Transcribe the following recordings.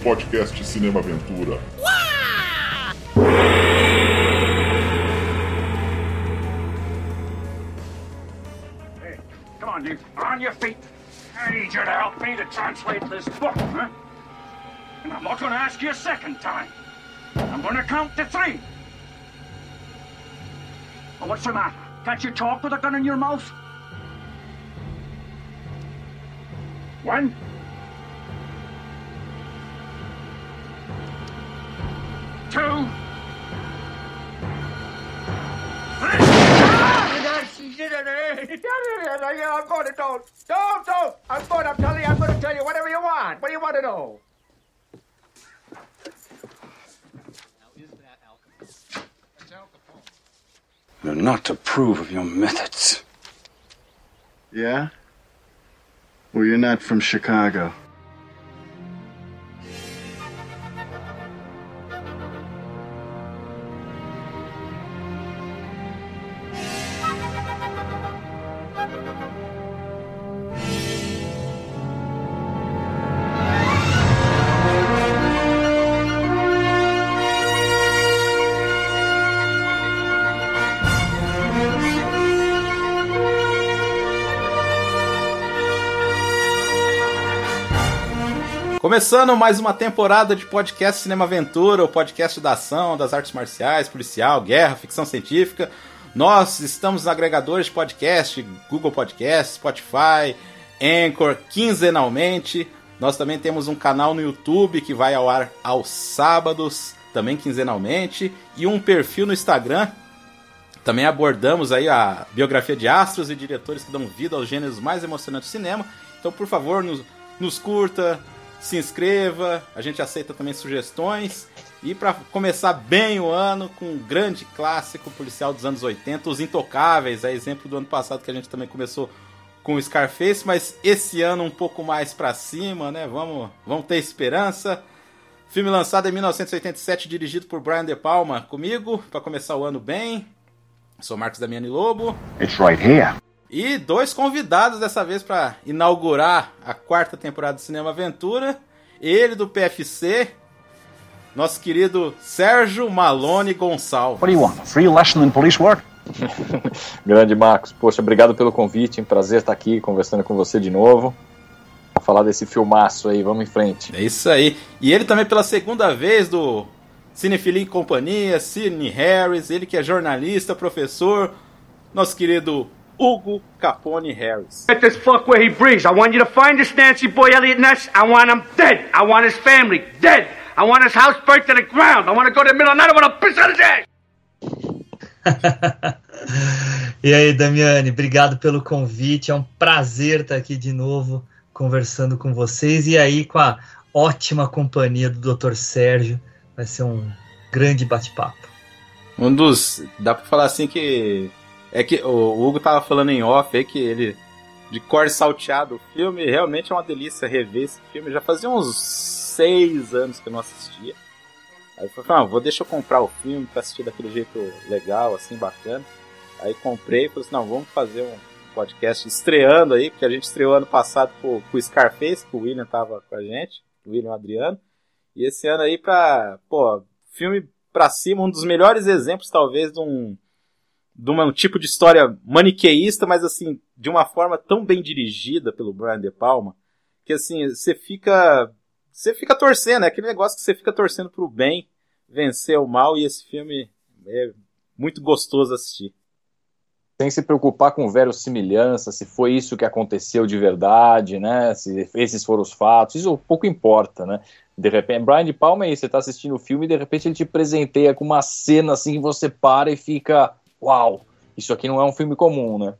podcast Cinema Aventura. Come on, you. On your feet. I need you to help me to translate this book? And I'm not going to ask you a second time. I'm going to count to three. Well, what's the matter? Can't you talk with a gun in your mouth? One. I'm going to don't. Don't, don't. I'm going. You. I'm going to tell you whatever you want. What do you want to know? You're not to of your methods. Yeah? Well, you're not from Chicago. Começando mais uma temporada de podcast Cinema Aventura, o podcast da ação, das artes marciais, policial, guerra, ficção científica. Nós estamos nos agregadores de podcast, Google Podcast, Spotify, Anchor, quinzenalmente. Nós também temos um canal no YouTube que vai ao ar aos sábados, também quinzenalmente, e um perfil no Instagram. Também abordamos aí a biografia de astros e diretores que dão vida aos gêneros mais emocionantes do cinema. Então, por favor, nos, nos curta, se inscreva, a gente aceita também sugestões. E para começar bem o ano com um grande clássico policial dos anos 80, Os Intocáveis, é exemplo do ano passado que a gente também começou com o Scarface, mas esse ano um pouco mais para cima, né? Vamos, vamos ter esperança. Filme lançado em 1987, dirigido por Brian De Palma, comigo, para começar o ano bem. Sou Marcos Damiani Lobo. It's right here. E dois convidados dessa vez para inaugurar a quarta temporada do Cinema Aventura. Ele do PFC, nosso querido Sérgio Malone Gonçalves. What do you want? Free lesson in police work? Grande Marcos, poxa, obrigado pelo convite, um prazer estar aqui conversando com você de novo. Pra falar desse filmaço aí, vamos em frente. É isso aí. E ele também pela segunda vez do Cinefilia e Companhia, Sidney Harris, ele que é jornalista, professor, nosso querido Hugo Capone Harris. Get this fuck where he breathes. I want you to find this Nancy boy Elliot Ness. I want him dead. I want his family dead. I want his house burnt to the ground. I want to go to the middle of the night. I want to piss on his ass. e aí, Damiani, obrigado pelo convite. É um prazer estar aqui de novo conversando com vocês e aí com a ótima companhia do Dr. Sérgio. Vai ser um grande bate-papo. Um dos. Dá pra falar assim que. É que o Hugo tava falando em off aí que ele. De cor salteado o filme, realmente é uma delícia rever esse filme. Já fazia uns seis anos que eu não assistia. Aí eu falei, ah, vou deixar eu comprar o filme pra assistir daquele jeito legal, assim, bacana. Aí comprei e falei assim, não, vamos fazer um podcast estreando aí, porque a gente estreou ano passado com, com o Scarface, que o William tava com a gente, o William Adriano. E esse ano aí pra, pô, filme pra cima, um dos melhores exemplos, talvez, de um, de um tipo de história maniqueísta, mas assim, de uma forma tão bem dirigida pelo Brian De Palma, que assim, você fica. Você fica torcendo, é aquele negócio que você fica torcendo pro bem vencer o mal, e esse filme é muito gostoso assistir. Sem se preocupar com verossimilhança, se foi isso que aconteceu de verdade, né? Se esses foram os fatos, isso pouco importa, né? De repente, Brian De Palma é isso, você tá assistindo o filme e de repente ele te presenteia com uma cena assim que você para e fica, uau, isso aqui não é um filme comum, né?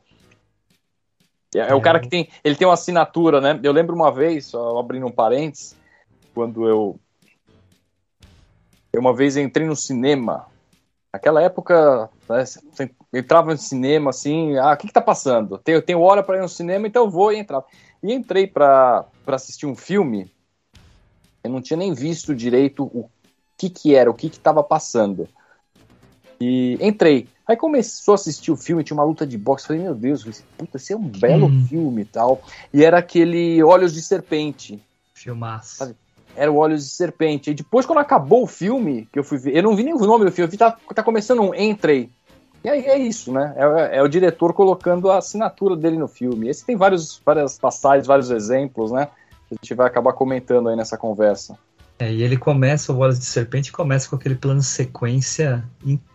É, é o cara que tem, ele tem uma assinatura, né? Eu lembro uma vez, só abrindo um parênteses, quando eu eu uma vez entrei no cinema. Naquela época, né, entrava no cinema assim, ah, o que, que tá passando? Tenho, tenho hora para ir no cinema, então eu vou e entrar. E entrei para assistir um filme, eu não tinha nem visto direito o que que era, o que que tava passando. E entrei. Aí começou a assistir o filme, tinha uma luta de boxe. Falei, meu Deus, puta, esse é um belo Hum. filme e tal. E era aquele Olhos de Serpente. Filmaço. era o Olhos de Serpente. E depois, quando acabou o filme, que eu fui ver, eu não vi nem o nome do filme, eu vi tá, tá começando um Entrei. E aí é isso, né? É, é, o diretor colocando a assinatura dele no filme. Esse tem vários, várias passagens, vários exemplos, né? Que a gente vai acabar comentando aí nessa conversa. É, e ele começa, o Olhos de Serpente começa com aquele plano sequência incrível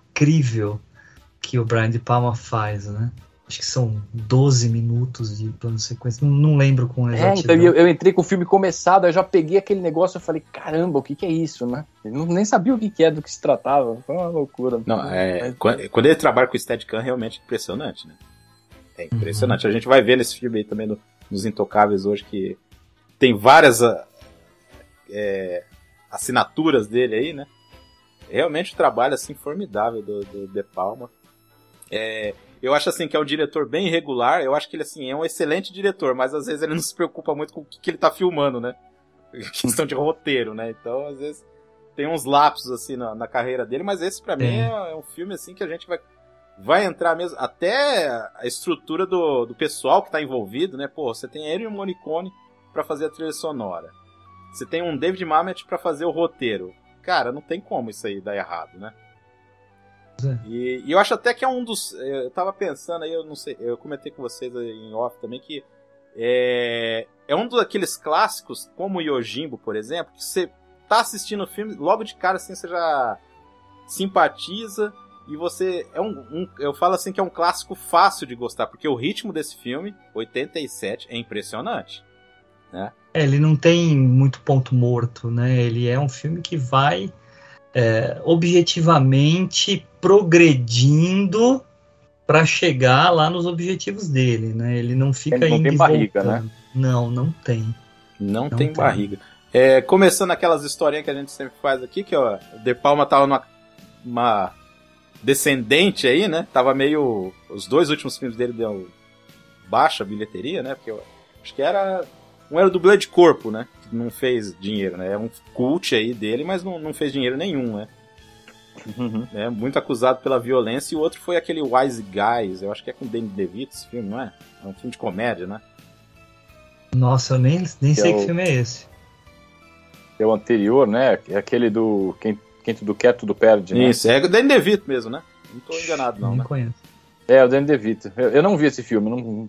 que o Brian de Palma faz, né? Acho que são 12 minutos de plano de sequência. Não, não lembro com exatidão. É, então eu, eu, entrei com o filme começado, eu já peguei aquele negócio e falei, caramba, o que, que é isso, né? Eu não, nem sabia o que, que é, do que se tratava. Foi uma loucura. Não, é, Mas... quando, ele trabalha com o Steadicam, realmente é impressionante, né? É impressionante. Uhum. A gente vai ver nesse filme aí também, no, nos Intocáveis hoje, que tem várias ah, é, assinaturas dele aí, né? Realmente um trabalho, assim, formidável do, do De Palma. É, eu acho assim que é um diretor bem irregular. Eu acho que ele assim é um excelente diretor, mas às vezes ele não se preocupa muito com o que, que ele tá filmando, né? Questão de roteiro, né? Então, às vezes tem uns lapsos assim na, na carreira dele, mas esse para mim é, é, um filme assim que a gente vai vai entrar mesmo até a estrutura do, do pessoal que tá envolvido, né? Pô, você tem Ennio Morricone para fazer a trilha sonora. Você tem um David Mamet para fazer o roteiro. Cara, não tem como isso aí dar errado, né? É. E, e, eu acho até que é um dos. Eu tava pensando aí, eu não sei, eu comentei com vocês em off também que é, é um daqueles clássicos, como o Yojimbo, por exemplo, que você tá assistindo o filme, logo de cara assim você já simpatiza e você é um, um, eu falo assim que é um clássico fácil de gostar porque o ritmo desse filme 87 é impressionante né é, ele não tem muito ponto morto né ele é um filme que vai é, objetivamente progredindo para chegar lá nos objetivos dele, né? Ele não fica ele não tem barriga, né? Não, não tem. Não, não tem, tem, barriga. É, começando aquelas historinhas que a gente sempre faz aqui, que ó, o De Palma tava numa uma descendente aí, né? Tava meio. Os dois últimos filmes dele deu baixa bilheteria, né? Porque eu acho que era. Um era o dublê de corpo, né? Que não fez dinheiro, né? É um cult aí dele, mas não, não fez dinheiro nenhum, né? Uhum. É muito acusado pela violência. E o outro foi aquele Wise Guys, eu acho que é com Danny DeVito esse filme, não é? É um filme de comédia, né? Nossa, eu nem, nem que sei é o... que filme é esse. É o anterior, né? É aquele do Quem, quem Tudo Quer, Tudo Perde, né? Isso, é o Danny DeVito mesmo, né? Não tô enganado, não, nem né? conheço. É, o Danny DeVito. Eu, eu não vi esse filme, não,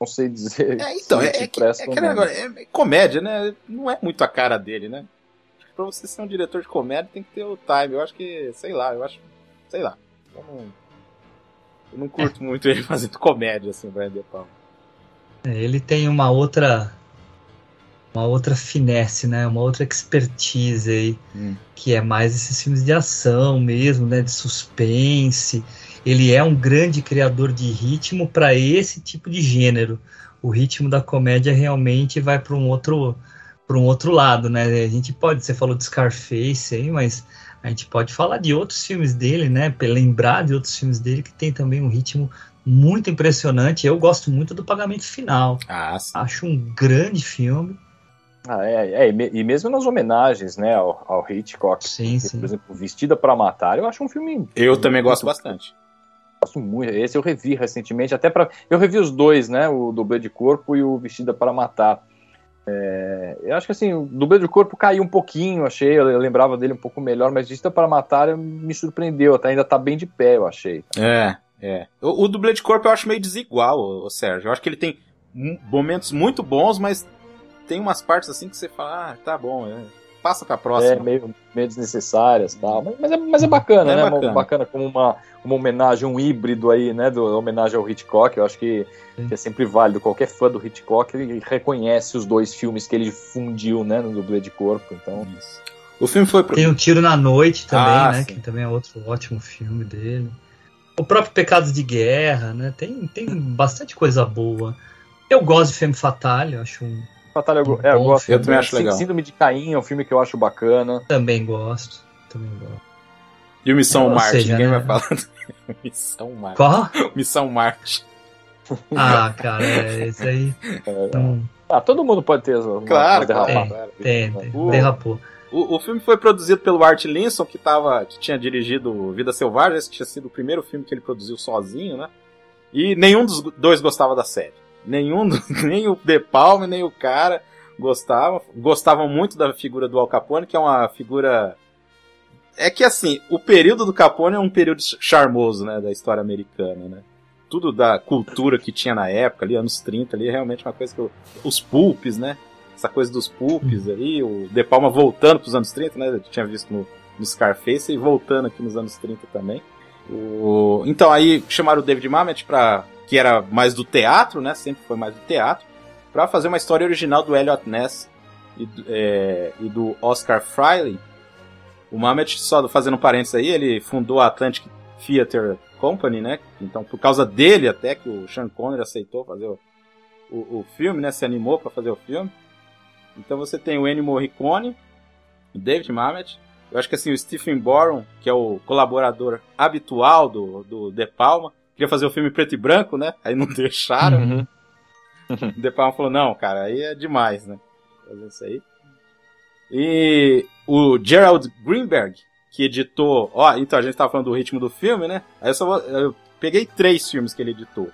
não sei dizer. É, então, é, é, é, é, comédia, né? Não é muito a cara dele, né? pra você ser um diretor de comédia tem que ter o time. Eu acho que, sei lá, eu acho. Sei lá. Eu não, eu não curto é. muito ele fazendo comédia, assim, Brian De Palma. É, ele tem uma outra. Uma outra finesse, né? Uma outra expertise aí. Hum. Que é mais esses filmes de ação mesmo, né? De suspense. Ele é um grande criador de ritmo para esse tipo de gênero. O ritmo da comédia realmente vai para um outro para um outro lado, né? A gente pode, você falou de Scarface aí, mas a gente pode falar de outros filmes dele, né? Lembrar de outros filmes dele que tem também um ritmo muito impressionante. Eu gosto muito do Pagamento Final. Ah, sim. Acho um grande filme. Ah, é, é, e mesmo nas homenagens, né, ao, ao Hitchcock. Sim, sim. Por exemplo, Vestida para Matar, eu acho um filme. Eu também gosto bastante. Gosto muito. Esse eu revi recentemente, até para. Eu revi os dois, né? O Dublê de Corpo e o Vestida para Matar. É, eu acho que assim, o dublê de corpo caiu um pouquinho, achei. Eu lembrava dele um pouco melhor, mas Vista para Matar me surpreendeu. Até ainda tá bem de pé, eu achei. É, é. O, o dublê de corpo eu acho meio desigual, o Sérgio. Eu acho que ele tem momentos muito bons, mas tem umas partes assim que você fala, ah, tá bom, é, passa pra próxima. É, meio, meio desnecessárias e tal. Mas, mas, é, mas é bacana, é né? Bacana. bacana como uma, uma homenagem, um híbrido aí, né? Do, homenagem ao Hitchcock. Eu acho que, que, é sempre válido. Qualquer fã do Hitchcock ele reconhece os dois filmes que ele fundiu, né? No dublê de corpo. Então. Isso. O filme foi. Tem um Tiro na Noite também, ah, né? Sim. Que também é outro ótimo filme dele. O próprio Pecados de Guerra, né? Tem, tem bastante coisa boa. Eu gosto de Femme Fatale, eu acho um Batalha eu, é, eu gosto. Eu também acho legal. Síndrome de Caim é um filme que eu acho bacana. Também gosto. Também gosto. E o Missão é, Marte, seja, ninguém né? vai falar. Missão Marte. Qual? Missão Marte. Ah, cara, é, esse aí. É, hum. Ah, todo mundo pode ter uma, claro, uma derrapada. Tem, tem, tem. Derrapou. O, o, filme foi produzido pelo Art Linson, que, tava, que tinha dirigido Vida Selvagem, esse tinha sido o primeiro filme que ele produziu sozinho, né? E nenhum dos dois gostava da série. Nenhum, nem o De Palma, nem o cara. gostavam, gostavam muito da figura do Al Capone, que é uma figura é que assim, o período do Capone é um período charmoso, né, da história americana, né? Tudo da cultura que tinha na época, ali, anos 30, ali, é realmente uma coisa que eu, os pulpes, né? Essa coisa dos pulpes ali, o De Palma voltando para os anos 30, né? Eu tinha visto no, no Scarface e voltando aqui nos anos 30 também. O... Então aí chamaram o David Mamet para que era mais do teatro, né? Sempre foi mais do teatro, para fazer uma história original do Elliot Ness e, é, e do Oscar Freiley, o Mamet, só fazendo parênteses aí, ele fundou a Atlantic Theatre Company, né? Então, por causa dele até que o Sean Connery aceitou fazer o, o, o filme, né? Se animou para fazer o filme. Então você tem o Ennio Morricone, o David Mamet, eu acho que assim, o Stephen Boron, que é o colaborador habitual do, do De Palma, queria fazer o filme preto e branco, né? Aí não deixaram. Uhum. De Palma falou, não, cara, aí é demais, né? Fazer isso aí. E o Gerald Greenberg, que editou. Ó, então a gente tava falando do ritmo do filme, né? Aí eu só vou, eu peguei três filmes que ele editou: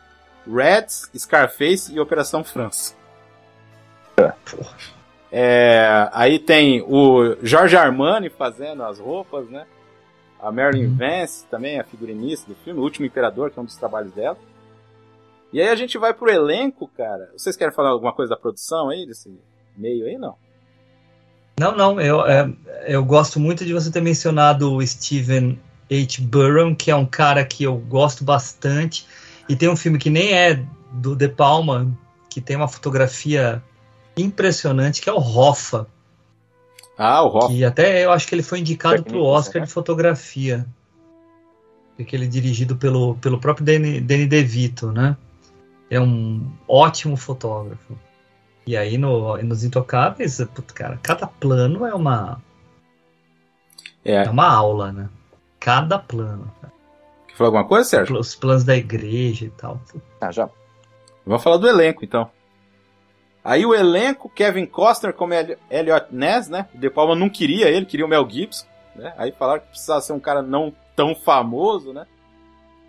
Reds, Scarface e Operação França. É, aí tem o George Armani fazendo as roupas, né? A Marilyn uhum. Vance também, a figurinista do filme, O Último Imperador, que é um dos trabalhos dela. E aí a gente vai pro elenco, cara. Vocês querem falar alguma coisa da produção aí, desse meio aí? Não. Não, não, eu, é, eu gosto muito de você ter mencionado o Steven H. Burrow, que é um cara que eu gosto bastante. E tem um filme que nem é do De Palma, que tem uma fotografia impressionante, que é o Hoffa. Ah, o Hoffa. E até eu acho que ele foi indicado para o Oscar né? de fotografia. Aquele dirigido pelo, pelo próprio Danny, Danny DeVito, né? É um ótimo fotógrafo. E aí no, nos Intocáveis, putz, cara, cada plano é uma. É. é uma aula, né? Cada plano. Quer falar alguma coisa, Sérgio? Os planos da igreja e tal. Ah, já. Vamos falar do elenco, então. Aí o elenco, Kevin Costner como Elliot Ness, né? O De Palma não queria ele, queria o Mel Gibson, né? Aí falaram que precisava ser um cara não tão famoso, né?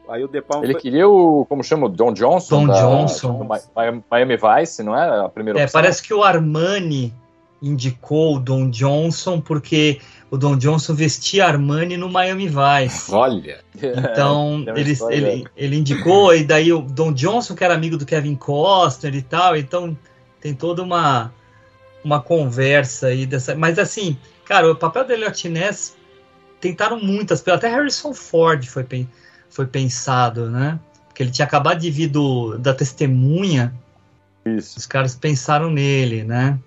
Aí o De Palma Ele foi... queria o, como chama, o Don Johnson? Don da, Johnson. Miami Vice, não é a primeira É, opção? parece que o Armani indicou o Don Johnson porque o Don Johnson vestia Armani no Miami Vice. Olha! Então, é, ele, ele, ele indicou, e daí o Don Johnson, que era amigo do Kevin Costner e tal, então tem toda uma, uma conversa aí dessa. Mas assim, cara, o papel do Elliot Ness tentaram muitas, até Harrison Ford foi pensado foi pensado, né? Porque ele tinha acabado de vir do, da testemunha. Isso. Os caras pensaram nele, né?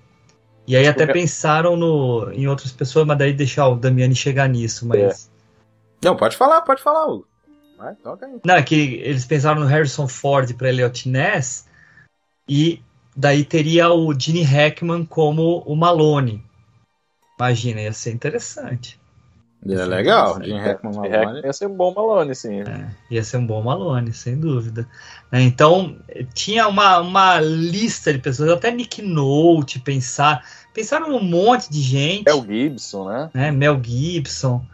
E aí até Porque... pensaram no, em outras pessoas, mas daí deixar o Damiani chegar nisso, mas... É. Não, pode falar, pode falar, Hugo. Vai, toca aí. Não, é que eles pensaram no Harrison Ford para Elliot Ness e daí teria o Gene Hackman como o Malone. Imagina, ia ser interessante. É legal, Jim Hackman Malone. Ia ser um bom Malone, sim. É, ia ser um bom Malone, sem dúvida. É, então, tinha uma, uma lista de pessoas, até Nick Nolte pensar. Pensaram um monte de gente. Mel Gibson, né? né? Mel Gibson.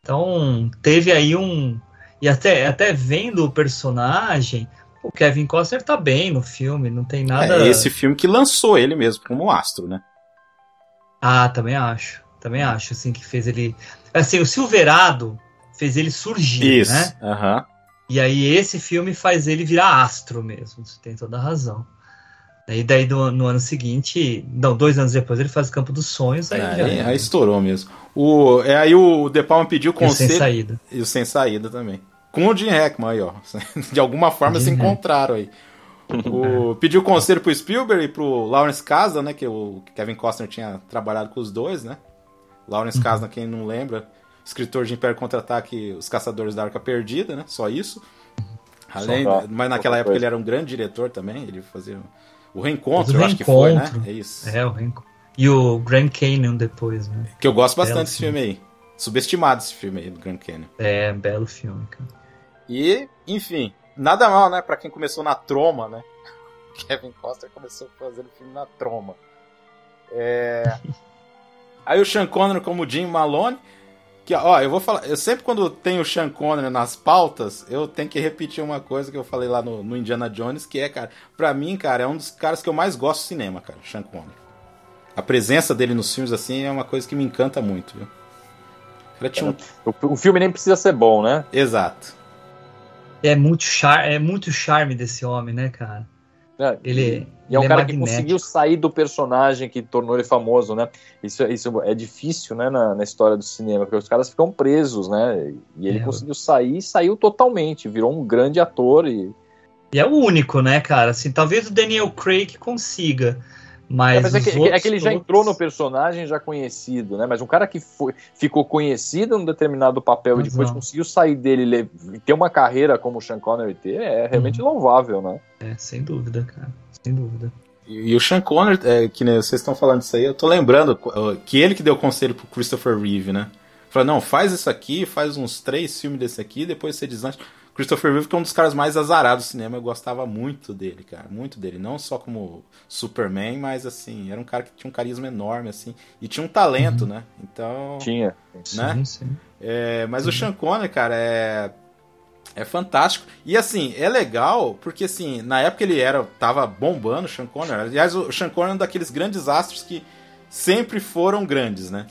Então, teve aí um. E até, até vendo o personagem, o Kevin Costner tá bem no filme, não tem nada. É esse filme que lançou ele mesmo como astro, né? Ah, também acho. Também acho, assim, que fez ele. Assim, o Silverado fez ele surgir, Isso, né? Uhum. E aí esse filme faz ele virar astro mesmo, você tem toda a razão. E daí do, no ano seguinte, não, dois anos depois ele faz o Campo dos Sonhos. Aí, aí, aí estourou mesmo. O, é, aí o De Palma pediu conselho. E o Sem Saída. E o Sem Saída também. Com o Jim Hackman aí, ó. De alguma forma se encontraram aí. O, pediu conselho pro Spielberg e pro Lawrence Casa, né? Que o Kevin Costner tinha trabalhado com os dois, né? Lawrence Kasdan, quem não lembra, escritor de Império Contra-Ataque, Os Caçadores da Arca Perdida, né? Só isso. Além, Só mas naquela época coisa. ele era um grande diretor também, ele fazia o Reencontro, eu acho que foi, né? É isso. É, o Reencontro. E o Grand Canyon depois, né? Que eu gosto bastante desse filme aí. Subestimado esse filme aí do Grand Canyon. É, belo filme, cara. E, enfim, nada mal, né? Pra quem começou na troma, né? Kevin Costner começou fazendo filme na troma. É... Aí o Sean Connery como Jim Malone. Que, ó, eu vou falar. Eu sempre quando tenho o Sean Connery nas pautas, eu tenho que repetir uma coisa que eu falei lá no, no Indiana Jones, que é, cara, pra mim, cara, é um dos caras que eu mais gosto do cinema, cara, Sean Connery. a presença dele nos filmes assim é uma coisa que me encanta muito, viu? Tinha um... o, o filme nem precisa ser bom, né? Exato. É muito, char é muito charme desse homem, né, cara? É, Ele, E é um ele cara que conseguiu sair do personagem que tornou ele famoso, né? Isso, isso é difícil, né, na, na história do cinema, porque os caras ficam presos, né? E ele É, conseguiu sair e saiu totalmente, virou um grande ator e. E é o único, né, cara? Assim, talvez o Daniel Craig consiga, mas, É, mas é, os que, é outros que ele já entrou no personagem já conhecido, né? Mas um cara que foi, ficou conhecido num determinado papel e depois não. conseguiu sair dele e ter uma carreira como o Sean Connery ter, é realmente Uhum. louvável, né? É, sem dúvida, cara. Sem dúvida. E, e o Sean Connery, é, que nem vocês estão falando disso aí, eu tô lembrando que ele que deu conselho pro Christopher Reeve, né? Falou, não, faz isso aqui, faz uns três filmes desse aqui, depois você deslancha. Christopher Reeve que é um dos caras mais azarados do cinema, eu gostava muito dele, cara, muito dele. Não só como Superman, mas assim, era um cara que tinha um carisma enorme, assim, e tinha um talento, né? Então... Tinha. Né? Sim, sim. É, mas o Sean Connery, cara, é é fantástico. E assim, é legal porque assim, na época ele era tava bombando o Sean Connery. Aliás, o Sean Connery é um daqueles grandes astros que sempre foram grandes, né?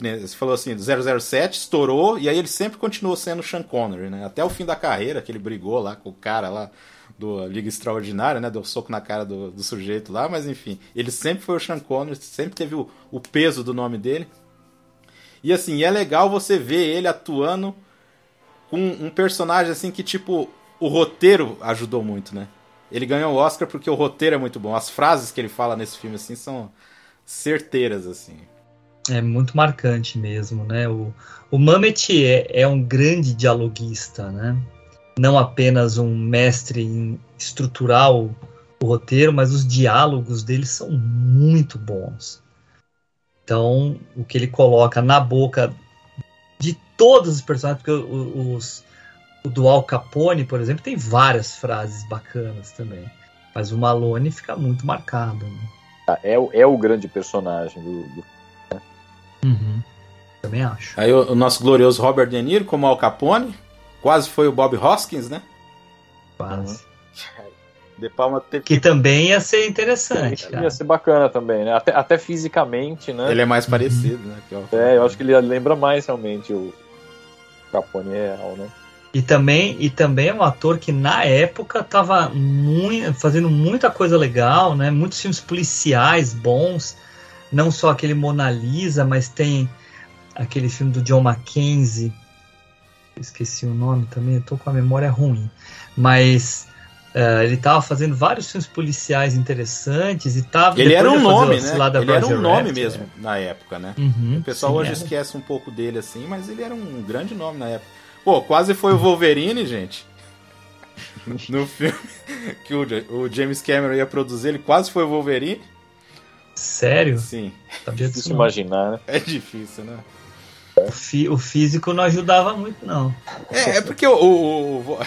Nem Você falou assim, 007 estourou e aí ele sempre continuou sendo Sean Connery, né? Até o fim da carreira, que ele brigou lá com o cara lá do Liga Extraordinária, né? Deu soco na cara do, do sujeito lá, mas enfim, ele sempre foi o Sean Connery, sempre teve o, o peso do nome dele. E assim, é legal você ver ele atuando com um personagem assim que, tipo, o roteiro ajudou muito, né? Ele ganhou o Oscar porque o roteiro é muito bom. As frases que ele fala nesse filme, assim, são certeiras, assim. É muito marcante mesmo, né? O, o Mamet é, é um grande dialoguista, né? Não apenas um mestre em estruturar o, o roteiro, mas os diálogos dele são muito bons. Então, o que ele coloca na boca de todos os personagens, porque os, o do Al Capone, por exemplo, tem várias frases bacanas também. Mas o Malone fica muito marcado. Né? É, é o grande personagem do, do Uhum. Também acho. Aí o, o nosso glorioso Robert De Niro, como Al Capone, quase foi o Bob Hoskins, né? Quase. De Palma teve... Que também ia ser interessante, Ia cara. ser bacana também, né? Até, até fisicamente, né? Ele é mais parecido, né? que É, eu acho que ele lembra mais realmente o Capone real, né? E também, e também é um ator que na época tava mui- fazendo muita coisa legal, né? Muitos filmes policiais bons, não só aquele Mona Lisa, mas tem aquele filme do John Mackenzie. Esqueci o nome também, eu tô com a memória ruim. Mas eh, ele tava fazendo vários filmes policiais interessantes e tava. Ele era depois um nome, o né? Ele era um nome é. mesmo na época, né? Uhum, O pessoal sim, hoje era. esquece um pouco dele assim, mas ele era um grande nome na época. Pô, quase foi o Wolverine, gente. No filme que o, o James Cameron ia produzir, ele quase foi o Wolverine. Sério? Sim, Sabia disso Difícil imaginar, né? é difícil, né? O, fi- o físico não ajudava muito, não. É, é porque o. o, o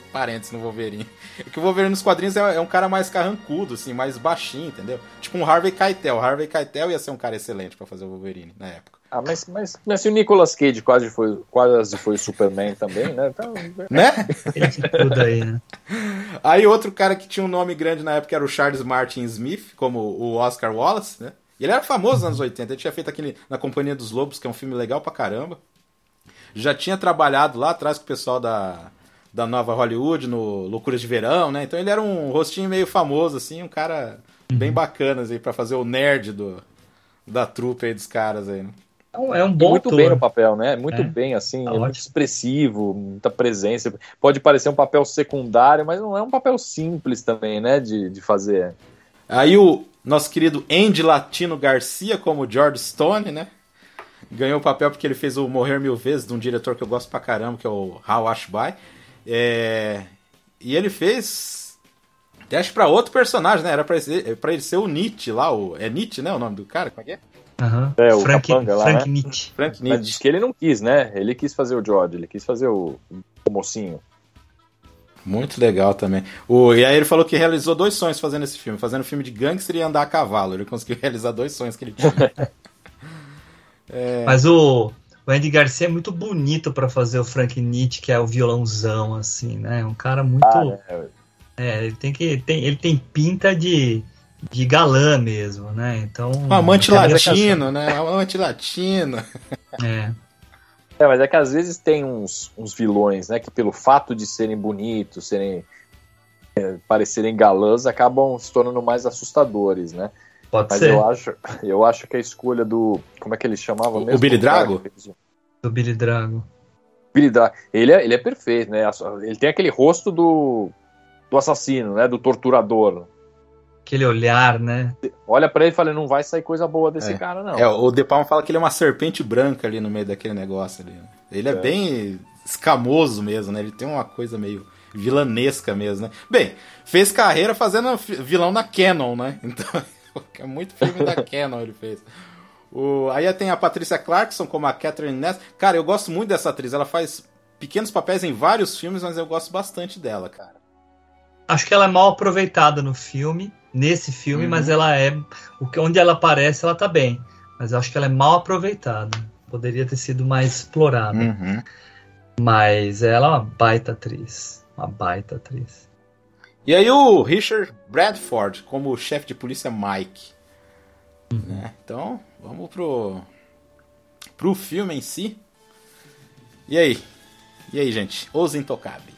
parênteses no Wolverine. É que o Wolverine nos quadrinhos é, é um cara mais carrancudo, assim, mais baixinho, entendeu? Tipo um Harvey Keitel. O Harvey Keitel ia ser um cara excelente pra fazer o Wolverine na época. Ah, mas, mas, mas se o Nicolas Cage quase foi, quase foi Superman também, né? Então, Né? Tem de tudo aí, né? Aí outro cara que tinha um nome grande na época era o Charles Martin Smith, como o Oscar Wallace, né? E ele era famoso nos anos 80, ele tinha feito aquele Na Companhia dos Lobos, que é um filme legal pra caramba. Já tinha trabalhado lá atrás com o pessoal da, da Nova Hollywood, no Loucuras de Verão, né? Então ele era um rostinho meio famoso, assim, um cara bem bacana, assim, pra fazer o nerd do, da trupe aí dos caras aí, né? É um- É um E bom muito ator. bem no papel, né? Muito É. bem, assim, Tá é muito expressivo, muita presença. Pode parecer um papel secundário, mas não é um papel simples também, né? De, de fazer. Aí o nosso querido Andy Latino Garcia, como George Stone, né? Ganhou o papel porque ele fez o Morrer Mil Vezes, de um diretor que eu gosto pra caramba, que é o Hal Ashby. É... E ele fez teste pra outro personagem, né? Era pra, ser, pra ele ser o Nietzsche lá, o... é Nietzsche, né? O nome do cara? Como é que é? Aham. É, o Frank, capanga lá, Frank né? Nietzsche. Frank Mas Nietzsche. diz que ele não quis, né? Ele quis fazer o George, ele quis fazer o, o mocinho. Muito legal também. O... E aí ele falou que realizou dois sonhos fazendo esse filme. Fazendo filme de gangster e andar a cavalo. Ele conseguiu realizar dois sonhos que ele tinha. Mas o, o Andy Garcia é muito bonito pra fazer o Frank Nietzsche, que é o violãozão, assim, né? Um cara muito. Ah, né? É, ele tem que. Tem, ele tem pinta de, de galã mesmo, né? Então. Um amante é latino, né? Um amante latino. É. É, mas é que às vezes tem uns, uns vilões, né? Que pelo fato de serem bonitos, serem é, parecerem galãs, acabam se tornando mais assustadores, né? Pode Mas ser. eu acho, eu acho que a escolha do. Como é que ele chamava mesmo? o Billy Drago? Do Billy Drago. Billy Drago. Ele é, ele é perfeito, né? Ele tem aquele rosto do, do assassino, né? Do torturador. Aquele olhar, né? Olha pra ele e fala: não vai sair coisa boa desse É. cara, não. É, o De Palma fala que ele é uma serpente branca ali no meio daquele negócio ali. Ele é, É. bem escamoso mesmo, né? Ele tem uma coisa meio vilanesca mesmo, né? Bem, fez carreira fazendo vilão na Canon, né? Então, é muito filme da Canon ele fez. O, aí tem a Patrícia Clarkson como a Catherine Ness. Cara, eu gosto muito dessa atriz. Ela faz pequenos papéis em vários filmes, mas eu gosto bastante dela, cara. Acho que ela é mal aproveitada no filme, nesse filme, Uhum. mas ela é. O que, onde ela aparece, ela tá bem. Mas eu acho que ela é mal aproveitada. Poderia ter sido mais explorada. Uhum. Mas ela é uma baita atriz. Uma baita atriz. E aí o Richard Bradford como chefe de polícia Mike. Né? Então, vamos pro pro filme em si. E aí? E aí, gente? Os Intocáveis.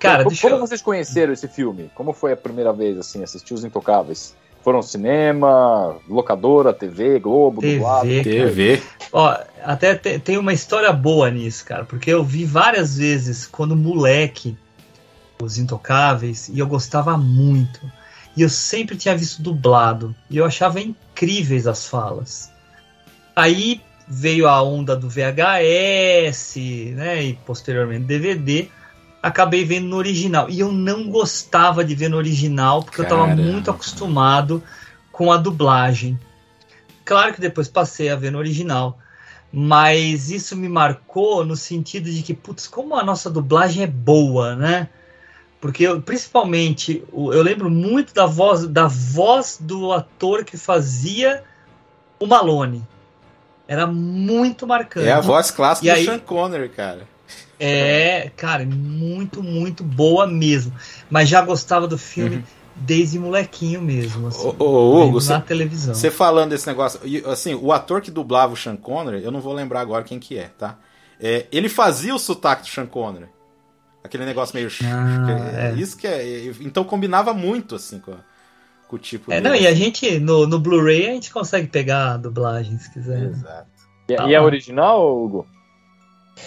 Cara, como, deixa como eu. vocês conheceram esse filme? Como foi a primeira vez, assim, assistir Os Intocáveis? Foram cinema, locadora, TV, Globo, TV, dublado? TV. Ó, até te- tem uma história boa nisso, cara, porque eu vi várias vezes quando moleque Os Intocáveis e eu gostava muito. E eu sempre tinha visto dublado e eu achava incríveis as falas. Aí veio a onda do VHS, né, e posteriormente DVD. Acabei vendo no original e eu não gostava de ver no original porque eu estava Caramba. muito acostumado com a dublagem. Claro que depois passei a ver no original, mas isso me marcou no sentido de que, putz, como a nossa dublagem é boa, né? Porque eu, principalmente, eu lembro muito da voz, da voz do ator que fazia o Malone. Era muito marcante. É a voz clássica E do aí- Sean Connery, cara. É, cara, muito, muito boa mesmo. Mas já gostava do filme desde molequinho mesmo. Assim, Uhum. Ô, ô, Hugo, na televisão. Você falando desse negócio, assim, o ator que dublava o Sean Connery, eu não vou lembrar agora quem que é, tá? É, ele fazia o sotaque do Sean Connery. Aquele negócio meio. Ah, é, é. Isso que é. Então combinava muito, assim, com, com o tipo É, dele, não, e a assim. gente, no, no Blu-ray, a gente consegue pegar a dublagem, se quiser. Exato. E, Tá e é original, Hugo?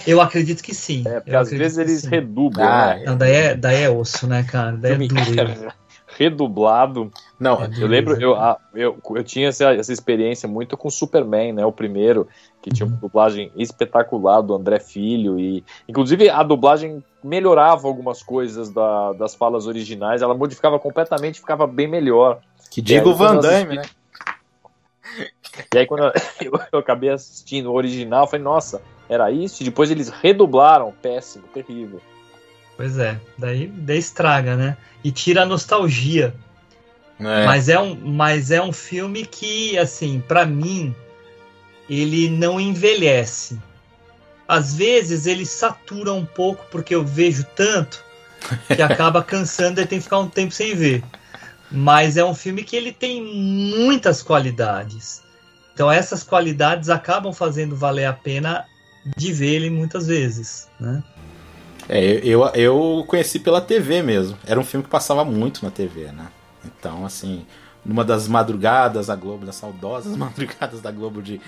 Eu acredito que sim. É, porque eu às vezes eles sim. redublam, Ah, né? Não, daí é, daí é osso, né, cara? Daí é duro. Redublado. Não, É Eu lembro, eu, eu, eu tinha essa, essa experiência muito com Superman, né? O primeiro, que tinha uma dublagem espetacular do André Filho. E, inclusive, a dublagem melhorava algumas coisas da- das falas originais, ela modificava completamente, ficava bem melhor. que diga É, o Van Damme, né? E aí, quando eu, eu- eu acabei assistindo o original, eu falei, nossa, era isso? E depois eles redublaram, péssimo, terrível. Pois é, daí, daí estraga, né? E tira a nostalgia. É. Mas, é um, mas é um filme que, assim, pra mim, ele não envelhece. Às vezes ele satura um pouco, porque eu vejo tanto que acaba cansando e tem que ficar um tempo sem ver. Mas é um filme que ele tem muitas qualidades. Então essas qualidades acabam fazendo valer a pena de ver ele muitas vezes, né? É, eu, eu conheci pela TV mesmo. Era um filme que passava muito na TV, né? Então, assim, numa das madrugadas da Globo, das saudosas madrugadas da Globo, de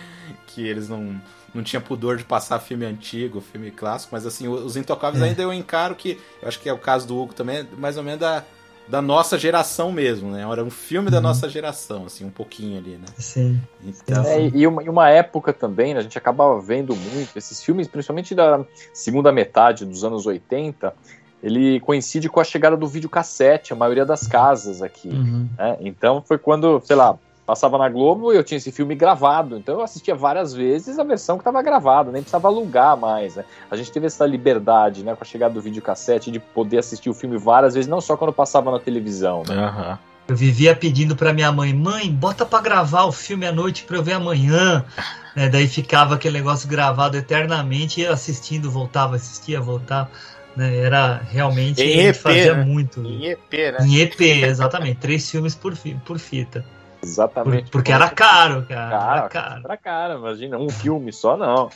que eles não, não tinham pudor de passar filme antigo, filme clássico, mas assim, os Intocáveis É. ainda eu encaro que, eu acho que é o caso do Hugo também, é mais ou menos da, da nossa geração mesmo, né? Era um filme da Uhum. nossa geração, assim, um pouquinho ali, né? Sim. Então, É, e- e uma, e uma época também, né, a gente acabava vendo muito esses filmes, principalmente da segunda metade dos anos 80, ele coincide com a chegada do videocassete, a maioria das casas aqui. Uhum. né? Então foi quando, sei lá, passava na Globo e eu tinha esse filme gravado. Então eu assistia várias vezes a versão que estava gravada, nem precisava alugar mais. Né? A gente teve essa liberdade, né, com a chegada do videocassete, de poder assistir o filme várias vezes, não só quando passava na televisão. Né? aham. Eu vivia pedindo pra minha mãe, mãe, bota pra gravar o filme à noite pra eu ver amanhã. Né, daí ficava aquele negócio gravado eternamente, e eu assistindo, voltava, assistia, voltava. Né? Era realmente. Em a gente EP, fazia né? muito. Em EP, né? Em EP, exatamente. Três filmes por, fi- por fita. Por- Exatamente. porque era caro, cara. Cara, Era caro. Era cara, imagina, um filme só não.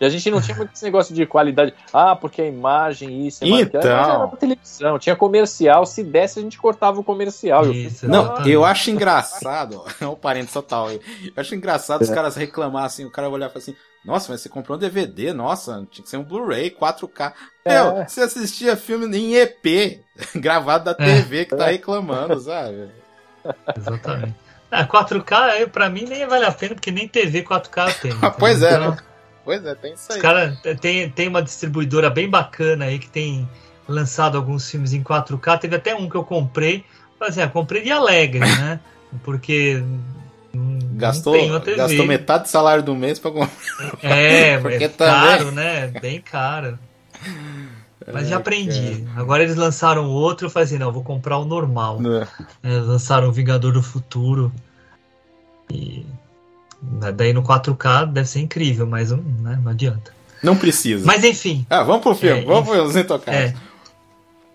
E a gente não tinha muito esse negócio de qualidade. Ah, porque a imagem, isso, a imagem, aquilo. Então. Era pra televisão, tinha comercial. Se desse, a gente cortava o comercial. Eu Isso, fiz- Não, exatamente. eu acho engraçado, é um parênteses total aí. Eu acho engraçado os caras reclamar assim, o cara vai olhar e falar assim, nossa, mas você comprou um DVD, nossa, tinha que ser um Blu-ray, 4K. É. Meu, você assistia filme em EP, gravado da TV, que tá reclamando, sabe? Exatamente. Ah, 4K, aí, pra mim, nem vale a pena, porque nem TV 4K tem. Pois é, Então, né? Pois é, tem isso Os aí. caras tem, tem uma distribuidora bem bacana aí que tem lançado alguns filmes em 4K. Teve até um que eu comprei. Mas assim, ah, comprei de alegre, né? Porque. Gastou, a gastou metade do salário do mês pra comprar. É, Porque é caro, né? Bem caro. Mas já aprendi. Agora eles lançaram outro, eu falei assim, não, eu vou comprar o normal. Né? É, lançaram o Vingador do Futuro. E daí no 4K deve ser incrível, mas né, não adianta. Não precisa. Mas enfim, Ah, vamos pro filme, É, vamos pros intocados. é,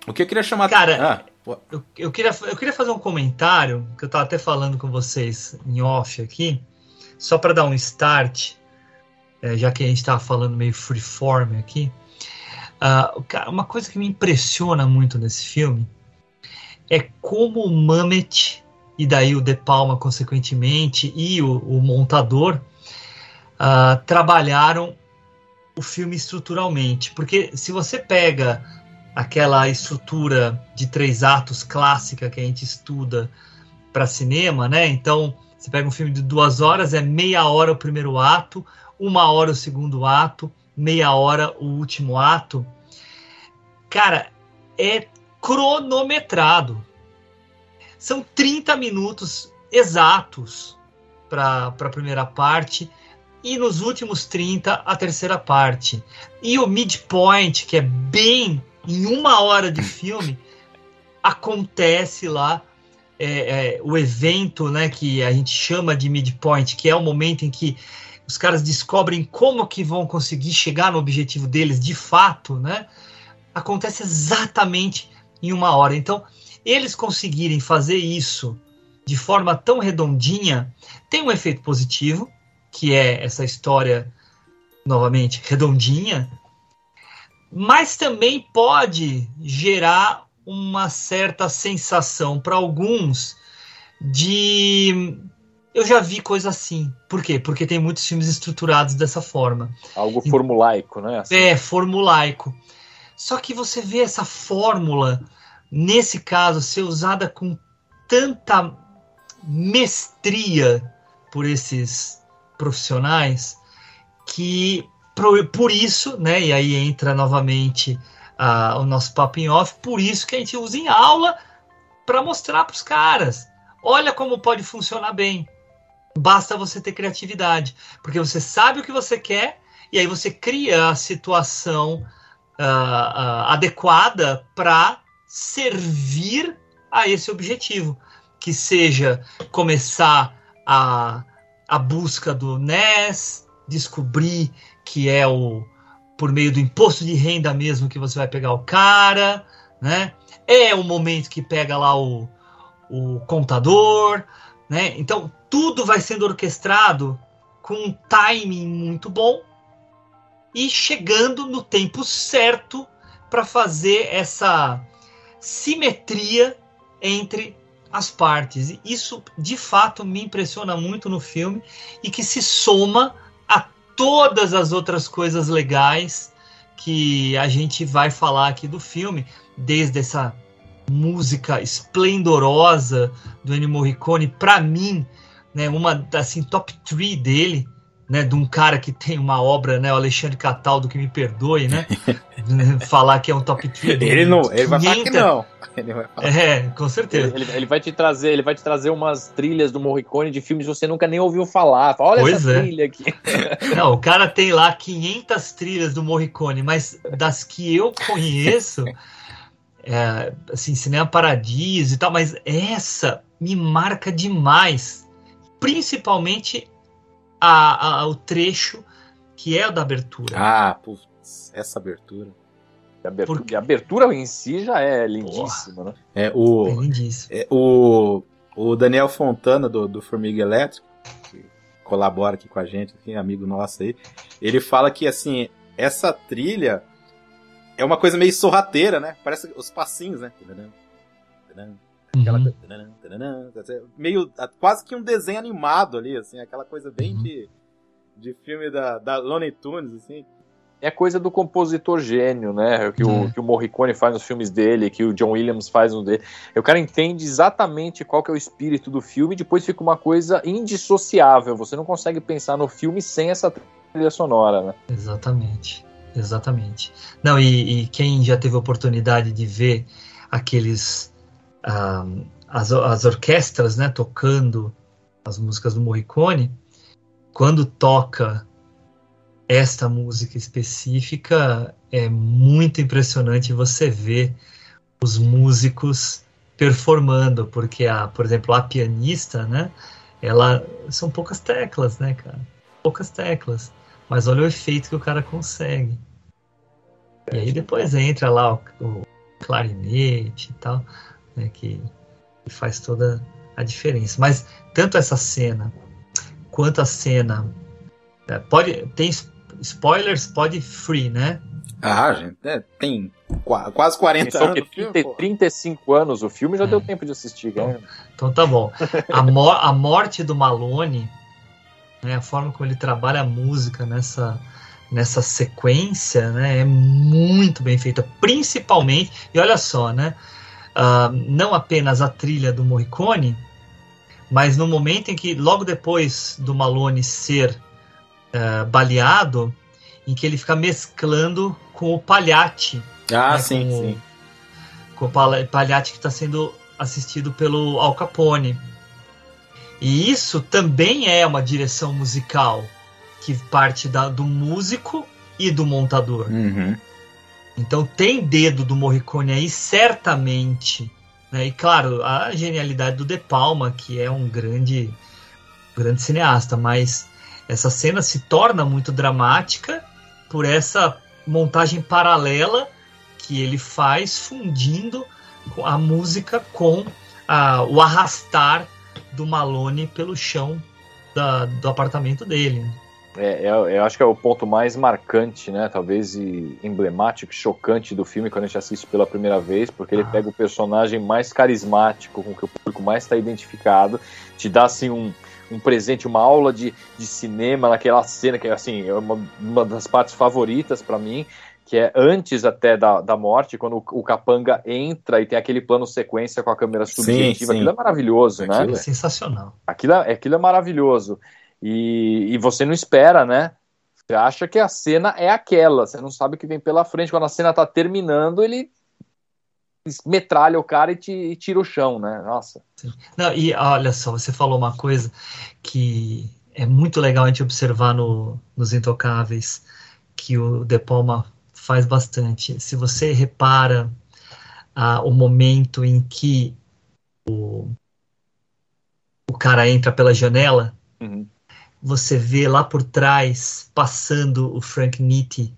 O que eu queria chamar... Cara, Ah, eu, eu, queria, eu queria fazer um comentário, que eu tava até falando com vocês em off aqui, só para dar um start, é, já que a gente tava falando meio freeform aqui. Ca- uma coisa que me impressiona muito nesse filme é como o Mamet, e daí o De Palma, consequentemente, e o, o montador ah, trabalharam o filme estruturalmente. Porque se você pega aquela estrutura de três atos clássica que a gente estuda para cinema, né? Então, você pega um filme de duas horas, é meia hora o primeiro ato, uma hora o segundo ato, meia hora o último ato. Cara, é cronometrado. São 30 minutos exatos para a primeira parte e nos últimos 30 a terceira parte. E o midpoint, que é bem em uma hora de filme, acontece lá é, é, o evento né, que a gente chama de midpoint, que é o momento em que os caras descobrem como que vão conseguir chegar no objetivo deles de fato, né? Acontece exatamente em uma hora. Então, eles conseguirem fazer isso de forma tão redondinha tem um efeito positivo, que é essa história novamente redondinha, mas também pode gerar uma certa sensação para alguns de eu já vi coisa assim. Por quê? Porque tem muitos filmes estruturados dessa forma. Algo formulaico, né? Assim. É, formulaico. Só que você vê essa fórmula, nesse caso, ser usada com tanta mestria por esses profissionais que por, isso, né? E aí entra novamente ah, o nosso papo em off, por isso que a gente usa em aula para mostrar para os caras. Olha como pode funcionar bem. Basta você ter criatividade, porque você sabe o que você quer e aí você cria a situação ah, ah, adequada para servir a esse objetivo, que seja começar a, a busca do NES, descobrir que é o por meio do imposto de renda mesmo que você vai pegar o cara, né? É o momento que pega lá o, o contador, né? Então tudo vai sendo orquestrado com um timing muito bom e chegando no tempo certo para fazer essa simetria entre as partes. Isso de fato me impressiona muito no filme e que se soma a todas as outras coisas legais que a gente vai falar aqui do filme, desde essa música esplendorosa do Ennio Morricone, para mim, né, uma assim top 3 dele, né, de um cara que tem uma obra, né, o Alexandre Cataldo que me perdoe, né, falar que é um top 3 dele. Ele não, ele vai falar que 500 não. Ele vai falar. É, com certeza. Ele, ele vai te trazer, ele vai te trazer umas trilhas do Morricone de filmes que você nunca nem ouviu falar. Fala, Olha Pois essa é. trilha aqui. Não, o cara tem lá 500 trilhas do Morricone, mas das que eu conheço, é, assim, Cinema Paradiso e tal, mas essa me marca demais, principalmente a, a- o trecho que é o da abertura. Ah, putz, essa abertura. A abertura, a abertura em si já é lindíssima, né? É, o, É lindíssimo. é, o, o Daniel Fontana, do, do Formiga Elétrico, que colabora aqui com a gente, aqui, amigo nosso aí, ele fala que, assim, essa trilha é uma coisa meio sorrateira, né? Parece os passinhos, né? Aquela Uhum. coisa, meio quase que um desenho animado ali, assim, aquela coisa bem de, de filme da, da Looney Tunes, assim. É coisa do compositor gênio, né? Que, o, É. que o Morricone faz nos filmes dele, que o John Williams faz no dele. O cara entende exatamente qual que é o espírito do filme e depois fica uma coisa indissociável. Você não consegue pensar no filme sem essa trilha sonora, né? Exatamente, exatamente. Não, e, e quem já teve oportunidade de ver aqueles ah, as, as orquestras, né, tocando as músicas do Morricone, quando toca esta música específica, é muito impressionante você ver os músicos performando, porque a, por exemplo, a pianista, né, ela são poucas teclas, né, cara? Poucas teclas. Mas olha o efeito que o cara consegue. E aí depois entra lá o, o clarinete e tal, né, que, que faz toda a diferença. Mas tanto essa cena quanto a cena é, pode tem spoilers, pode free, né? Ah, gente, é, tem qua- quase 40 Só anos. que do filme, 30, pô. 35 anos o filme já É. deu tempo de assistir, né? Então tá bom. A, mo- a morte do Malone, né, a forma como ele trabalha a música nessa, nessa sequência, né, é muito bem feita. Principalmente, e olha só, né, ah, não apenas a trilha do Morricone, mas no momento em que, logo depois do Malone ser ah, baleado, em que ele fica mesclando com o Pagliatti, Ah, né, sim, com o- sim. com o Pal- Pagliatti que está sendo assistido pelo Al Capone. E isso também é uma direção musical que parte da- do músico e do montador. Uhum. Então tem dedo do Morricone aí, certamente. né? E claro, a genialidade do De Palma, que é um grande, grande cineasta, mas essa cena se torna muito dramática por essa montagem paralela que ele faz fundindo a música com a- o arrastar do Malone pelo chão da- do apartamento dele. É, é- eu acho que é o ponto mais marcante, né? Talvez emblemático, chocante do filme quando a gente assiste pela primeira vez, porque ele Ah. pega o personagem mais carismático, com que o público mais está identificado, te dá assim um, um presente, uma aula de, de cinema naquela cena que assim é uma, uma das partes favoritas para mim, que é antes até da, da morte, quando o, o capanga entra e tem aquele plano sequência com a câmera Sim, subjetiva, sim. aquilo é maravilhoso, né? Aquilo É sensacional. Aquilo é, aquilo é maravilhoso. E, e você não espera, né? Você acha que a cena é aquela, você não sabe o que vem pela frente. Quando a cena tá terminando, ele metralha o cara e, te, e tira o chão, né? Nossa. Não, e olha só, você falou uma coisa que é muito legal a gente observar no, nos Intocáveis, que o De Palma faz bastante. Se você repara ah, o momento em que o, o cara entra pela janela, Uhum. Você vê lá por trás, passando o Frank Nitti,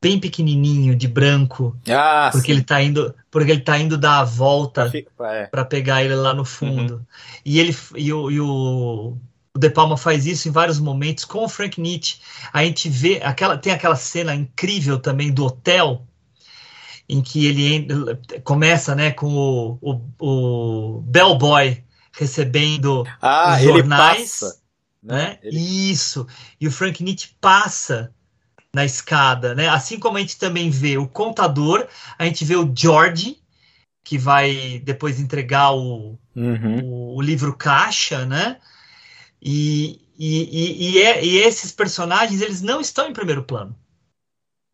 bem pequenininho, de branco, Ah, porque sim. ele tá indo, porque ele tá indo dar a volta é. para pegar ele lá no fundo. E ele e o, e o, o De Palma faz isso em vários momentos com o Frank Nietzsche. A gente vê aquela tem aquela cena incrível também do hotel em que ele começa, né, com o, o, o bellboy recebendo Ah, os ele jornais, passa. Né? Ele- Isso. E o Frank Nietzsche passa na escada, né? Assim como a gente também vê o contador, a gente vê o George que vai depois entregar o, Uhum. o, o livro caixa, né? E, e, e, e, é- e esses personagens eles não estão em primeiro plano.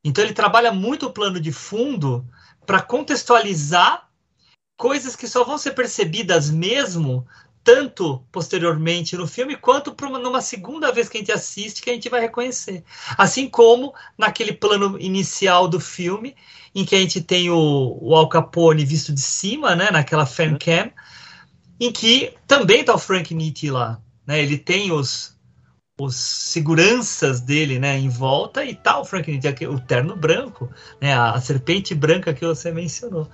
Então ele trabalha muito o plano de fundo para contextualizar coisas que só vão ser percebidas mesmo tanto posteriormente no filme quanto uma- numa segunda vez que a gente assiste que a gente vai reconhecer. Assim como naquele plano inicial do filme em que a gente tem o, o Al Capone visto de cima, né, naquela fan cam, em que também tá o Frank Nitti lá, né? Ele tem os os seguranças dele, né, em volta e tal, Frank Nitti, o terno branco, né, a serpente branca que você mencionou.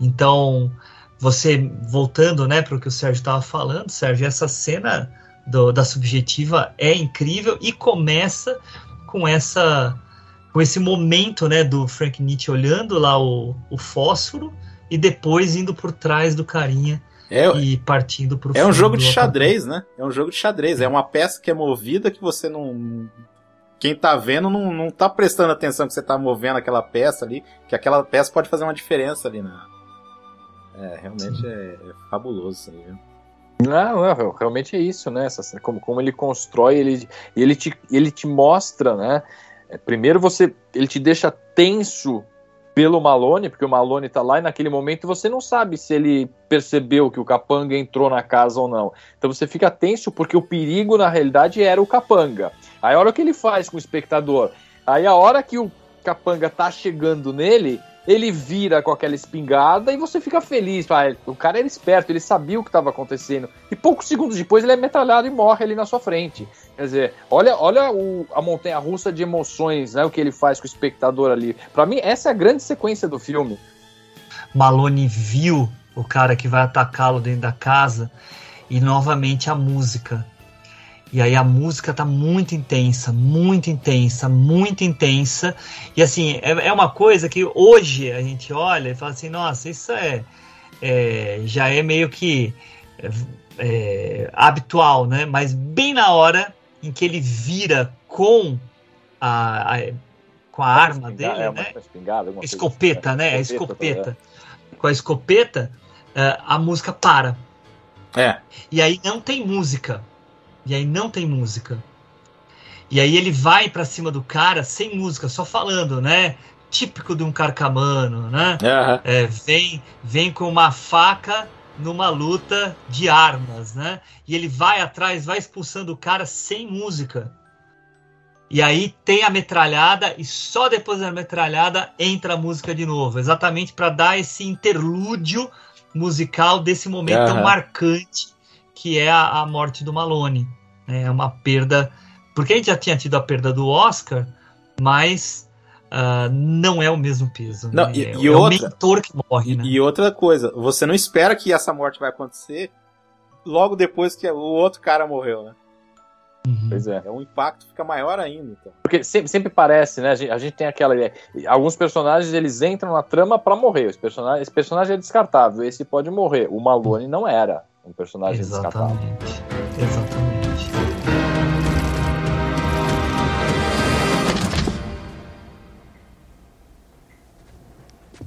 Então, você voltando, né, para o que o Sérgio estava falando, Sérgio, essa cena do, da subjetiva é incrível e começa com essa com esse momento, né, do Frank Nietzsche olhando lá o, o fósforo e depois indo por trás do carinha é, e partindo pro É um jogo de xadrez, né? É um jogo de xadrez. É uma peça que é movida que você não. Quem tá vendo não, não tá prestando atenção que você tá movendo aquela peça ali, que aquela peça pode fazer uma diferença ali na. É, realmente é, é, fabuloso isso aí, viu? Não, não, realmente é isso, né? Essa, como, como ele constrói, ele, ele, te, ele te mostra, né? É, primeiro você, ele te deixa tenso pelo Malone, porque o Malone tá lá e naquele momento você não sabe se ele percebeu que o Capanga entrou na casa ou não. Então você fica tenso porque o perigo na realidade era o Capanga. Aí a hora que ele faz com o espectador, aí a hora que o Capanga tá chegando nele, ele vira com aquela espingarda e você fica feliz. Ah, o cara era esperto, ele sabia o que estava acontecendo. E poucos segundos depois ele é metralhado e morre ali na sua frente. Quer dizer, olha, olha o, a montanha russa de emoções, né, o que ele faz com o espectador ali. Para mim, essa é a grande sequência do filme. Malone viu o cara que vai atacá-lo dentro da casa e novamente a música. E aí a música tá muito intensa, muito intensa, muito intensa. E assim, é, é uma coisa que hoje a gente olha e fala assim, nossa, isso é, é já é meio que é, é, habitual, né? Mas bem na hora em que ele vira com a, a com a arma dele, é né? Espingada, escopeta, assim, né? A escopeta. Com a escopeta, é, a música para. É. E aí não tem música. E aí não tem música. E aí ele vai para cima do cara sem música, só falando, né? Típico de um carcamano, né? Uhum. É, vem, vem com uma faca numa luta de armas, né? E ele vai atrás, vai expulsando o cara sem música. E aí tem a metralhada e só depois da metralhada entra a música de novo, exatamente para dar esse interlúdio musical desse momento uhum. tão marcante que é a, a morte do Malone. É uma perda. Porque a gente já tinha tido a perda do Oscar, mas uh, não é o mesmo peso. Não, né? e, é, e é outra, o mentor que morre. Né? E outra coisa, você não espera que essa morte vai acontecer logo depois que o outro cara morreu, né? Uhum. Pois é. é. Um impacto fica maior ainda. Então. Porque sempre, sempre parece, né? A gente, a gente, tem aquela ideia. Alguns personagens eles entram na trama para morrer. Os personagens, esse personagem é descartável, esse pode morrer. O Malone não era um personagem Exatamente. descartável. Exatamente.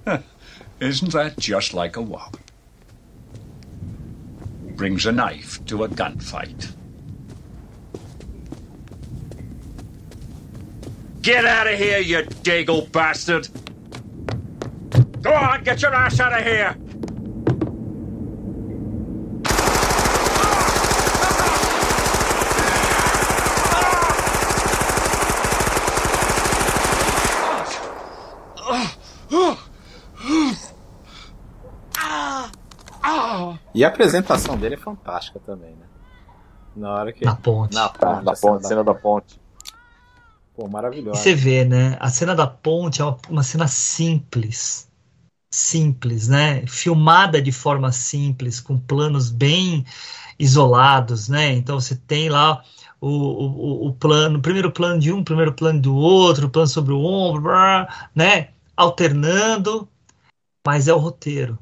Isn't that just like a wop? Brings a knife to a gunfight. Get out of here, you dago bastard! Go on, get your ass out of here! E a apresentação dele é fantástica também, né? Na hora que. Na ponte. Na ponte, da ponte, cena da ponte. Pô, maravilhosa. E você vê, né? A cena da ponte é uma, uma cena simples. Simples, né? Filmada de forma simples, com planos bem isolados, né? Então você tem lá o, o, o plano, o primeiro plano de um, primeiro plano do outro, plano sobre o ombro, né? Alternando, mas é o roteiro.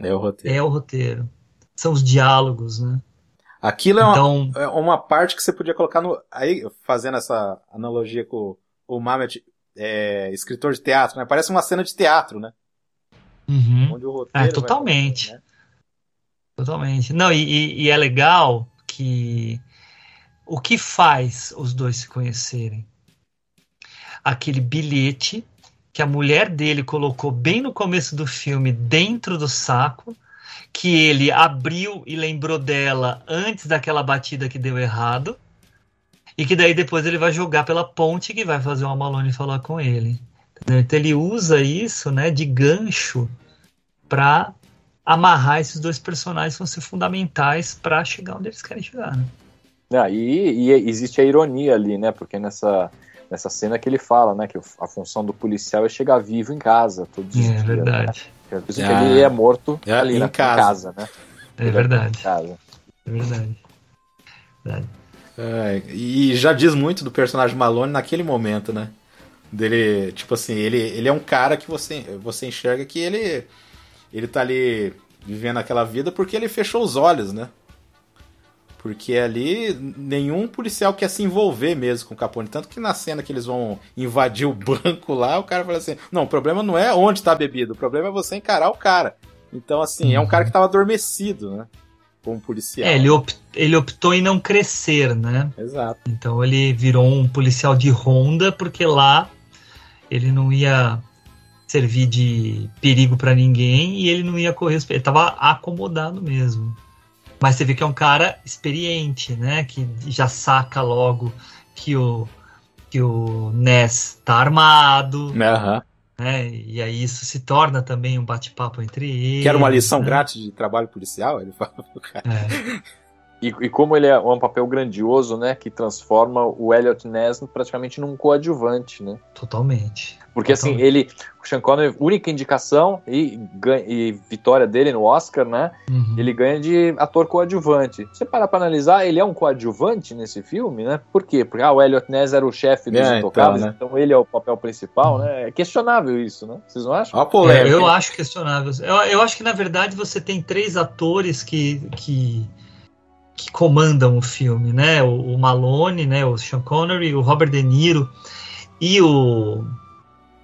É o roteiro. É o roteiro. São os diálogos, né? Aquilo é, então, uma, é uma parte que você podia colocar no. Aí, fazendo essa analogia com o Mamet, é, escritor de teatro, né? Parece uma cena de teatro, né? Uhum. Onde o roteiro. É, totalmente. né? Totalmente. Não, e, e é legal que. O que faz os dois se conhecerem? Aquele bilhete que a mulher dele colocou bem no começo do filme dentro do saco, que ele abriu e lembrou dela antes daquela batida que deu errado, e que daí depois ele vai jogar pela ponte que vai fazer o Malone falar com ele. Então ele usa isso, né, de gancho para amarrar esses dois personagens que vão ser fundamentais para chegar onde eles querem chegar. Né? Ah, e, e existe a ironia ali, né? Porque nessa, nessa cena que ele fala, né? Que a função do policial é chegar vivo em casa todos os É dias. verdade. Né? Por isso Ah. que ele é morto É, ali em na casa. né? É Ele verdade. em casa. É verdade. verdade. É, e já diz muito do personagem Malone naquele momento, né? Dele, tipo assim, ele, ele é um cara que você, você enxerga que ele ele tá ali vivendo aquela vida porque ele fechou os olhos, né? Porque ali nenhum policial quer se envolver mesmo com o Capone. Tanto que na cena que eles vão invadir o banco lá, o cara fala assim: Não, o problema não é onde tá a bebida, o problema é você encarar o cara. Então, assim, é um cara que tava adormecido, né? Como policial. É, ele, op- ele optou em não crescer, né? Exato. Então ele virou um policial de ronda porque lá ele não ia servir de perigo pra ninguém e ele não ia correr. Ele tava acomodado mesmo. Mas você vê que é um cara experiente, né? Que já saca logo que o que o Ness tá armado, Aham. né? E aí isso se torna também um bate-papo entre eles. Quer uma lição né? grátis de trabalho policial? Ele fala pro cara. É. E, e como ele é um papel grandioso, né? Que transforma o Elliot Ness praticamente num coadjuvante, né? Totalmente. Porque assim, ele. O Sean Connery, única indicação e, ganha- e vitória dele no Oscar, né? Uhum. Ele ganha de ator coadjuvante. Se você parar pra analisar, ele é um coadjuvante nesse filme, né? Por quê? Porque ah, o Elliot Ness era o chefe dos É, intocáveis, então, então, né? ele é o papel principal, né? É questionável isso, né? Vocês não acham? Ó a polêmica. É, eu acho questionável. Eu, eu acho que, na verdade, você tem três atores que, que, que comandam o filme, né? O, o Malone, né? o Sean Connery, o Robert De Niro e o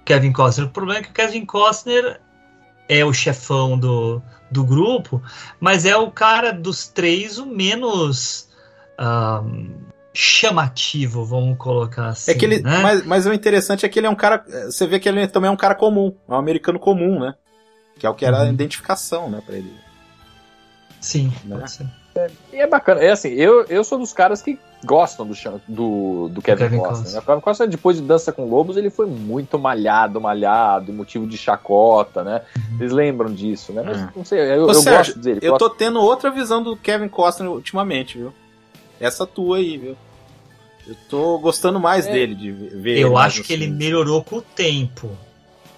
Kevin Costner. O problema é que o Kevin Costner é o chefão do, do grupo, mas é o cara dos três o menos ahm, chamativo, vamos colocar assim. É que ele, né? mas, mas o interessante é que ele é um cara. Você vê que ele também é um cara comum, é um americano comum, né? Que é o que era a Uhum. identificação, né, pra ele. Sim, Né? pode ser. E é bacana. É assim, eu, eu sou dos caras que gostam do, do, do Kevin, Kevin Costner. Costner. né? O Kevin Costner, depois de Dança com Lobos, ele foi muito malhado, malhado, motivo de chacota, né? Vocês lembram disso, né? Mas Uhum. não sei, eu, Ô, eu Sérgio, gosto dele. Eu gosto- tô tendo outra visão do Kevin Costner ultimamente, viu? Essa tua aí, viu? Eu tô gostando mais É. dele, de ver ele Eu acho que ele filmes. melhorou com o tempo.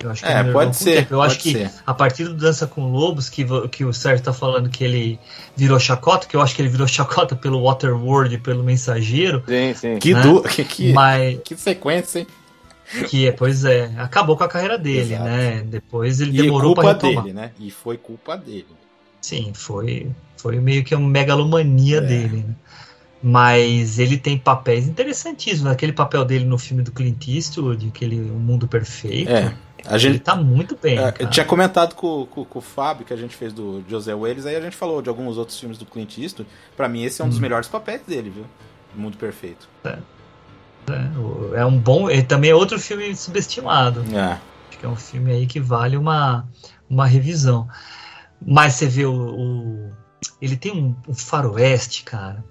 Eu acho que É, melhorou pode ser, tempo. Eu pode acho que ser. a partir do Dança com Lobos, que, que o Sérgio tá falando que ele virou chacota, que eu acho que ele virou chacota pelo Waterworld, pelo Mensageiro, Sim, sim. Que, né? du... que, que, mas que sequência, hein? que é, pois é, acabou com a carreira dele, Exato. né? Depois ele E demorou culpa pra retomar. dele, né? E foi culpa dele. Sim, foi, foi meio que uma megalomania É. dele, né? Mas ele tem papéis interessantíssimos. Aquele papel dele no filme do Clint Eastwood, aquele O Mundo Perfeito. É. A Ele gente, tá muito bem. É, eu tinha comentado com, com, com o Fábio que a gente fez do José Welles, aí a gente falou de alguns outros filmes do Clint Eastwood. Pra mim, esse é um dos Hum. melhores papéis dele, viu? Mundo Perfeito. É um bom. Ele também é outro filme subestimado. É. Acho que é um filme aí que vale uma, uma revisão. Mas você vê o. o- ele tem um, um faroeste, cara.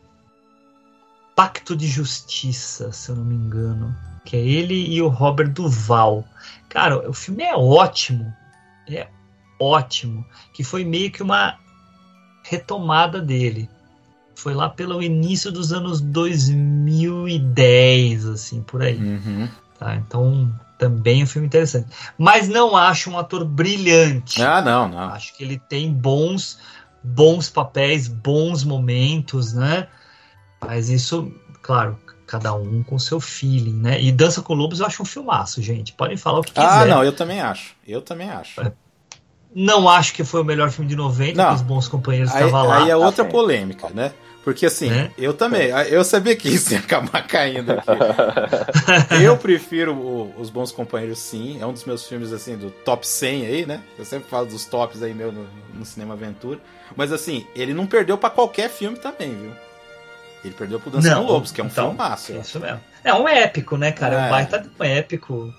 Pacto de Justiça, se eu não me engano. Que é ele e o Robert Duval. Cara, o filme é ótimo. É ótimo. Que foi meio que uma retomada dele. Foi lá pelo início dos anos 2010, assim, por aí. Uhum. Tá, então, também é um filme interessante. Mas não acho um ator brilhante. Ah, não, não. Acho que ele tem bons, bons papéis, bons momentos, né? Mas isso, claro, cada um com seu feeling, né? E Dança com Lobos eu acho um filmaço, gente. Podem falar o que quiser. Ah, não, eu também acho. Eu também acho. Não acho que foi o melhor filme de 90, Não. que os bons companheiros estavam lá. aí é outra sim. polêmica, né? Porque assim, Né? eu também, eu sabia que isso ia acabar caindo aqui. eu prefiro o- Os Bons Companheiros, sim. É um dos meus filmes, assim, do top 100 aí, né? Eu sempre falo dos tops aí meu no, no Cinema Aventura. Mas assim, ele não perdeu pra qualquer filme também, viu? Ele perdeu pro Dança Não, com Lobos, que é um então, filmaço. eu Isso mesmo. É um épico, né, cara? É É. um baita de um épico.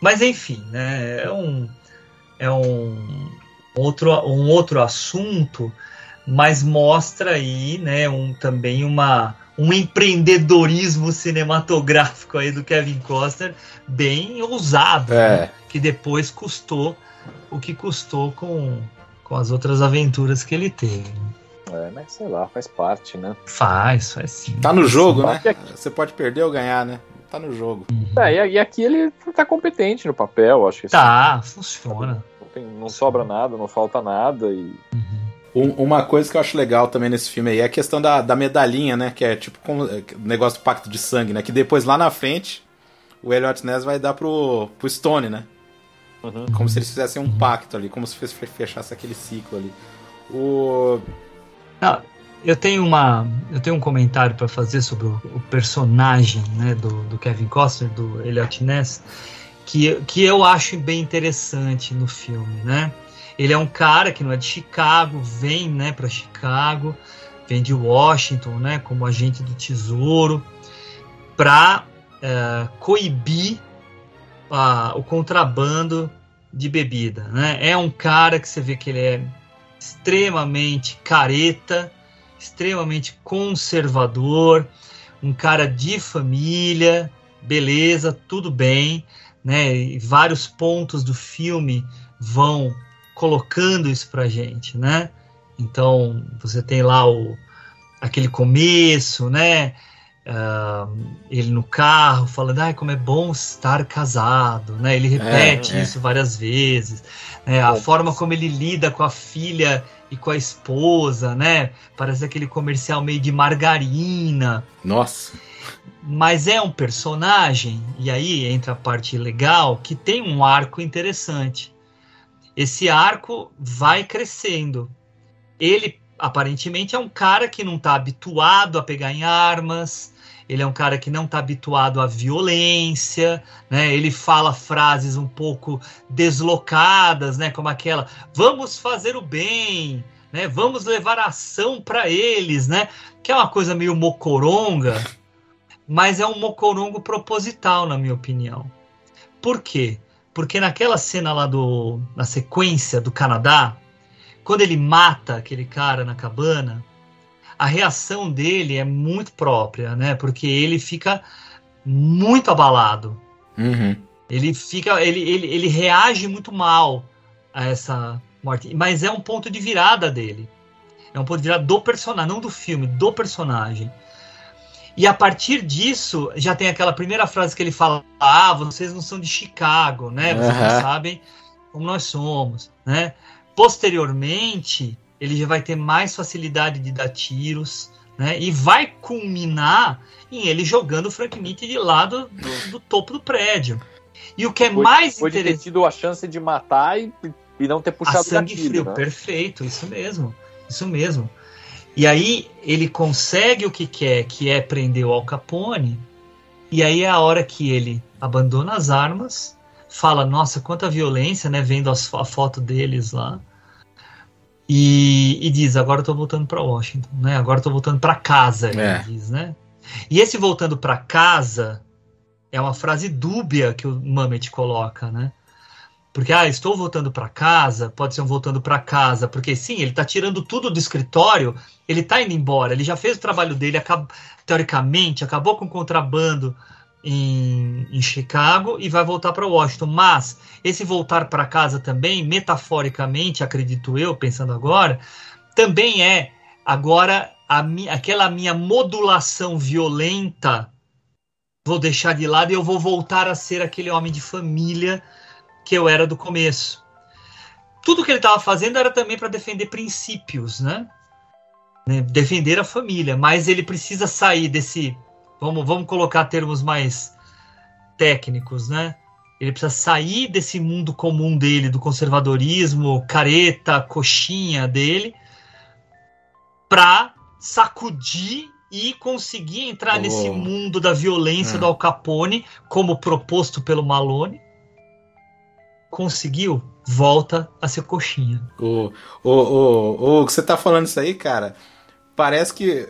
Mas enfim, né? É um, é um outro, um outro assunto, mas mostra aí, né, um, também uma, um empreendedorismo cinematográfico aí do Kevin Costner bem ousado, É. né? que depois custou o que custou com, com as outras aventuras que ele teve. É, mas sei lá, faz parte, né? Faz, faz sim. Tá no jogo, né? Você pode perder ou ganhar, né? Tá no jogo. É, e, aqui ele tá competente no papel, acho que Tá, funciona. não, tem- não sobra nada, não falta nada e Um- uma coisa que eu acho legal também nesse filme aí é a questão da, da medalhinha, né? Que é tipo como, é, o negócio do pacto de sangue, né? Que depois lá na frente o Elliot Ness vai dar pro, pro Stone, né? Como se eles fizessem um pacto ali, como se fe- fe- fechasse aquele ciclo ali. O. Ah, eu tenho uma, eu tenho um comentário para fazer sobre o, o personagem, né, do, do Kevin Costner, do Elliot Ness, que, que eu acho bem interessante no filme, né? Ele é um cara que não é de Chicago, vem, né, para Chicago, vem de Washington, né, como agente do Tesouro, para coibir ah, o contrabando de bebida, né? É um cara que você vê que ele é extremamente careta, extremamente conservador, um cara de família, beleza, tudo bem, né? E vários pontos do filme vão colocando isso pra gente, né? Então, você tem lá o aquele começo, né? Ah, ele no carro falando, ai, como é bom estar casado, né? Ele repete é. isso várias vezes, né? A forma como ele lida com a filha e com a esposa, né? Parece aquele comercial meio de margarina, Nossa. mas é um personagem, e aí entra a parte legal, que tem um arco interessante. Esse arco vai crescendo. Ele aparentemente é um cara que não está habituado a pegar em armas, ele é um cara que não está habituado à violência, né? Ele fala frases um pouco deslocadas, né? Como aquela: "Vamos fazer o bem", né? "Vamos levar ação para eles", né? Que é uma coisa meio mocoronga, mas é um mocorongo proposital, na minha opinião. Por quê? Porque naquela cena lá do na sequência do Canadá, quando ele mata aquele cara na cabana, a reação dele é muito própria, né? Porque ele fica muito abalado. Uhum. Ele fica, ele, ele, ele reage muito mal a essa morte, mas é um ponto de virada dele. É um ponto de virada do personagem, não do filme, do personagem. E a partir disso, já tem aquela primeira frase que ele fala: Ah, vocês não são de Chicago, né? Vocês Aham. não sabem como nós somos, né? Posteriormente, ele já vai ter mais facilidade de dar tiros, né? E vai culminar em ele jogando o Frank Nitti de lado do, do topo do prédio. E o que é Foi- mais Foi de ter interessante. tido a chance de matar e, e não ter A puxado o sangue gatilho, frio, né? perfeito, isso mesmo, isso mesmo. E aí ele consegue o que quer, que é prender o Al Capone. E aí é a hora que ele abandona as armas, fala, nossa, quanta violência, né, vendo as, a foto deles lá. E, e diz, agora eu tô voltando para Washington, né? Agora eu tô voltando para casa, ele É. diz, né? E esse voltando para casa é uma frase dúbia que o Mamet coloca, né? Porque, ah, estou voltando para casa, pode ser um voltando para casa, porque sim, ele está tirando tudo do escritório, ele está indo embora, ele já fez o trabalho dele, acab- teoricamente, acabou com o contrabando em, em Chicago e vai voltar para Washington. Mas esse voltar para casa também, metaforicamente, acredito eu, pensando agora, também é agora a mi- aquela minha modulação violenta vou deixar de lado e eu vou voltar a ser aquele homem de família que eu era do começo. Tudo que ele estava fazendo era também para defender princípios, né? Né? Defender a família, mas ele precisa sair desse. Vamos, vamos colocar termos mais técnicos, né? Ele precisa sair desse mundo comum dele, do conservadorismo, careta, coxinha dele, para sacudir e conseguir entrar Oh. nesse mundo da violência Hum. do Al Capone, como proposto pelo Malone. Conseguiu, volta a ser coxinha. O que você tá falando isso aí, cara, parece que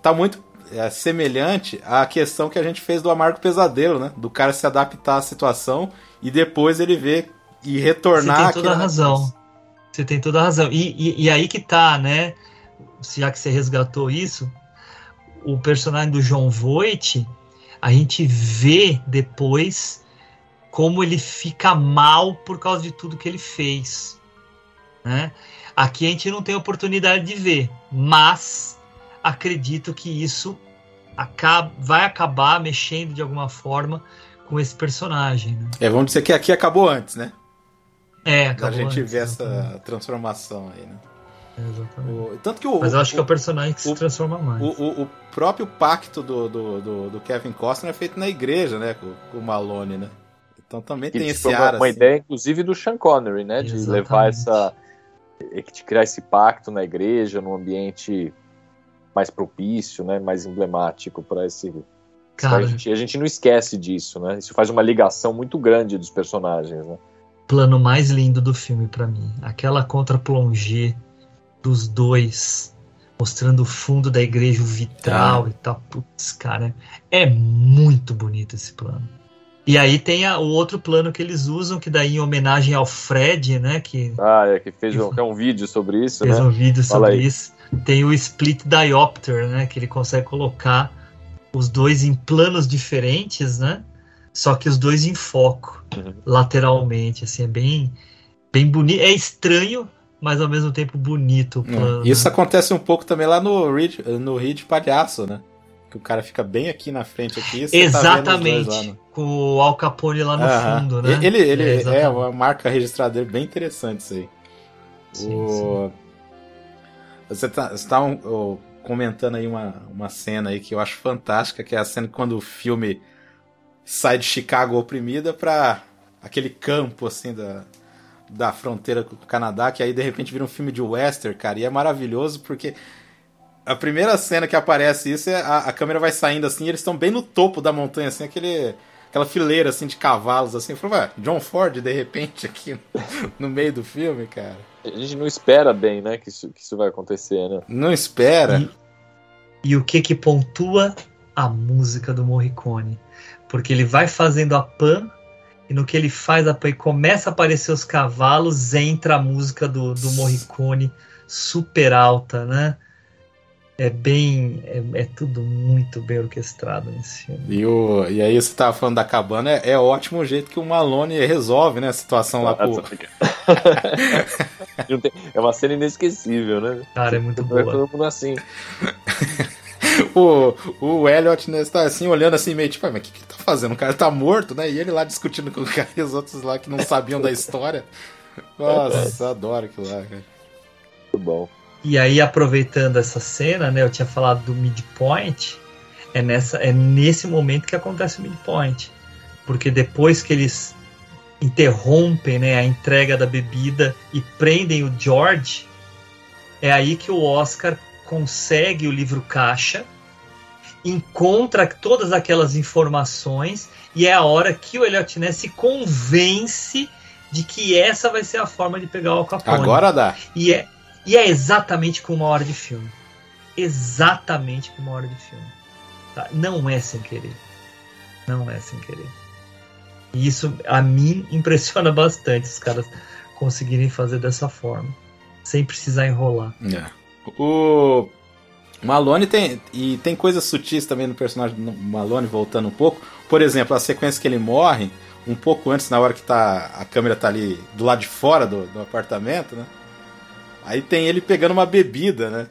tá muito é, semelhante à questão que a gente fez do Amargo Pesadelo, né? Do cara se adaptar à situação e depois ele ver e retornar. Você tem toda a razão. Você tem toda a razão. E, e, e aí que tá, né? Já que você resgatou isso, o personagem do John Voight, a gente vê depois como ele fica mal por causa de tudo que ele fez. Né? Aqui a gente não tem oportunidade de ver, mas acredito que isso acaba, vai acabar mexendo de alguma forma com esse personagem. Né? É, vamos dizer que aqui acabou antes, né? É, A acabou gente antes, vê exatamente. essa transformação aí, né? Exatamente. O- tanto que o, Mas eu acho que é o o, personagem que se o- transforma mais. o, o- o próprio pacto do, do, do, do Kevin Costner é feito na igreja, né? Com, com o Malone, né? Então também Que tem esse uma, ar uma assim. ideia, inclusive, do Sean Connery, né? De Exatamente. levar essa. de criar esse pacto na igreja, num ambiente mais propício, né? Mais emblemático para esse. Cara, a, gente, a gente não esquece disso, né? Isso faz uma ligação muito grande dos personagens, né? plano mais lindo do filme pra mim. Aquela contra-plongée dos dois, mostrando o fundo da igreja, o vitral e tal. Putz, cara, é muito bonito esse plano. E aí tem a- o outro plano que eles usam, que daí em homenagem ao Fred, né? Que Ah, é que fez um, que é um vídeo sobre isso, fez né? um vídeo Fala sobre aí. isso. Tem o split diopter, né? Que ele consegue colocar os dois em planos diferentes, né? Só que os dois em foco, Uhum. lateralmente, assim, é bem, bem bonito. É estranho, mas ao mesmo tempo bonito o É, plano. Isso né? acontece um pouco também lá no Reed, no Reed Palhaço, né? Que o cara fica bem aqui na frente aqui. tá Exatamente, lá no- com o Al Capone lá no fundo, né? Ele, ele é, exatamente. uma marca registrada dele bem interessante isso aí. Sim, O- Você tá, você tá um- ó, comentando aí uma, uma cena aí que eu acho fantástica, que é a cena quando o filme sai de Chicago oprimida pra aquele campo assim da, da fronteira com o Canadá, que aí de repente vira um filme de western, cara, e é maravilhoso porque a primeira cena que aparece isso é a, a câmera vai saindo assim, e eles estão bem no topo da montanha, assim, aquele aquela fileira assim de cavalos assim. Eu falei, ué, John Ford de repente aqui no meio do filme, cara. A gente não espera bem, né? Que isso, que isso vai acontecer, né? Não espera. E, e o que que pontua? A música do Morricone. Porque ele vai fazendo a pan, e no que ele faz a pan e começa a aparecer os cavalos, entra a música do, do Morricone super alta, né? É bem. É, é tudo muito bem orquestrado nesse filme. E, o, e aí você tava falando da cabana, é, é ótimo o jeito que o Malone resolve, né, a situação lá tem- é uma cena inesquecível, né? Cara, é muito boa. todo mundo assim. o, o Elliot, né, tá assim, olhando assim, meio tipo, "Ah, mas o que, que ele tá fazendo? O cara tá morto, né? E ele lá discutindo com o cara e os outros lá que não sabiam da história. Nossa, adoro aquilo lá, cara. Muito bom. E aí, aproveitando essa cena, né? Eu tinha falado do midpoint. É, nessa, é nesse momento que acontece o midpoint. Porque depois que eles interrompem né, a entrega da bebida e prendem o George, é aí que o Oscar consegue o livro caixa, encontra todas aquelas informações e é a hora que o Elliot Ness se convence de que essa vai ser a forma de pegar o Al Capone. Agora dá. E é, e é exatamente com uma hora de filme. Exatamente com uma hora de filme. Tá? Não é sem querer. Não é sem querer. E isso a mim impressiona bastante os caras conseguirem fazer dessa forma. Sem precisar enrolar. É. O Malone tem. E tem coisas sutis também no personagem do Malone, voltando um pouco. Por exemplo, a sequência que ele morre, um pouco antes, na hora que tá, a câmera tá ali do lado de fora do, do apartamento, né? Aí tem ele pegando uma bebida, né?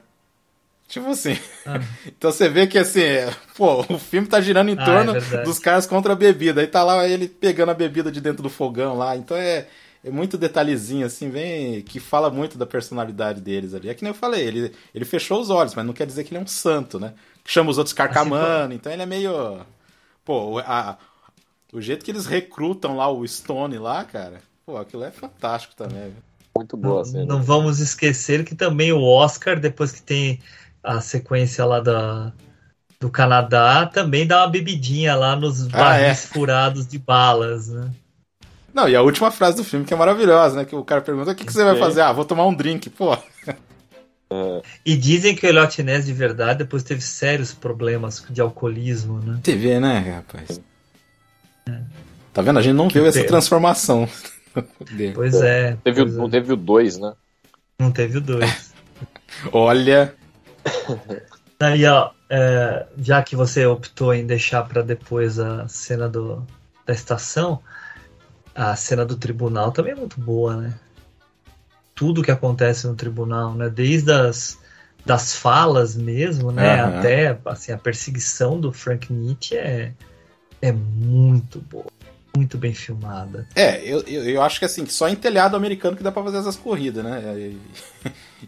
Tipo assim. Ah. Então você vê que assim, é, pô, o filme tá girando em Ah, torno é dos caras contra a bebida. Aí tá lá ele pegando a bebida de dentro do fogão lá. Então é, é muito detalhezinho, assim, bem. que fala muito da personalidade deles ali. É que nem eu falei, ele, ele fechou os olhos, mas não quer dizer que ele é um santo, né? Chama os outros carcamano, então ele é meio. Pô, a- o jeito que eles recrutam lá o Stone lá, cara, pô, aquilo é fantástico também. viu? Muito boa Não, não vamos esquecer que também o Oscar, depois que tem a sequência lá da, do Canadá, também dá uma bebidinha lá nos Ah, barris é. furados de balas, né? Não, e a última frase do filme que é maravilhosa, né? Que o cara pergunta: o que, que você vai fazer? Ah, vou tomar um drink, pô. E dizem que o Elliot Ness de verdade depois teve sérios problemas de alcoolismo, né? Vê, né, rapaz? Tá vendo? A gente não Que viu essa pena. transformação dele. Pois é. Teve, o- pois é. não teve o 2, né? Não teve o dois. Olha. Aí, ó, é, já que você optou em deixar para depois a cena do, da estação, a cena do tribunal também é muito boa, né? tudo que acontece no tribunal, né? Desde as das falas mesmo, né? Aham. Até assim, a perseguição do Frank Nietzsche é, é muito boa, muito bem filmada. É, eu, eu, eu acho que assim, só em telhado americano que dá pra fazer essas corridas, né? E,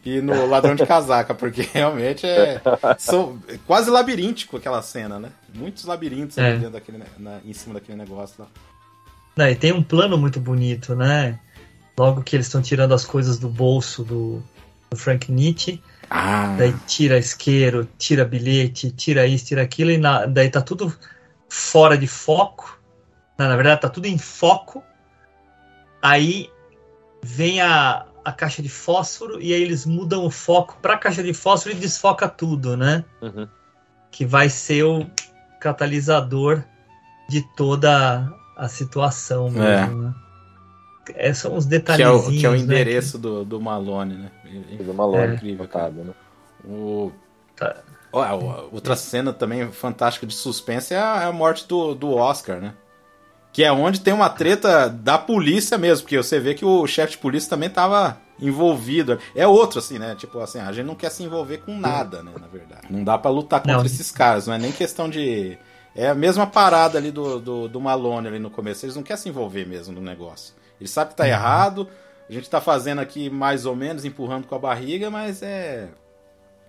e no ladrão de casaca, porque realmente é, são, é quase labiríntico aquela cena, né? Muitos labirintos ali É. dentro daquele, na- em cima daquele negócio lá. Né, e tem um plano muito bonito, né? Logo que eles estão tirando as coisas do bolso do, do Frank Nietzsche, Ah, daí tira isqueiro, tira bilhete, tira isso, tira aquilo, e na- daí tá tudo fora de foco. Não, na verdade, tá tudo em foco. Aí vem a, a caixa de fósforo e aí eles mudam o foco pra caixa de fósforo e desfoca tudo, né? Uhum. Que vai ser o catalisador de toda a situação mesmo, né? É, são os que, é detalhezinhos, o, que é o né, endereço do, do Malone, né? Coisa maluca, É. Incrível, cara. contado, né? O... Tá. Ó, a- outra cena também fantástica de suspense é a, é a morte do, do Oscar, né? Que é onde tem uma treta da polícia mesmo, porque você vê que o chefe de polícia também tava envolvido. É outro, assim, né? Tipo assim, a gente não quer se envolver com nada, né? Na verdade. Não dá pra lutar contra Não. esses caras, não é nem questão de. É a mesma parada ali do, do, do Malone ali no começo. Eles não querem se envolver mesmo no negócio. Eles sabem que tá errado. A gente tá fazendo aqui mais ou menos, empurrando com a barriga, mas é.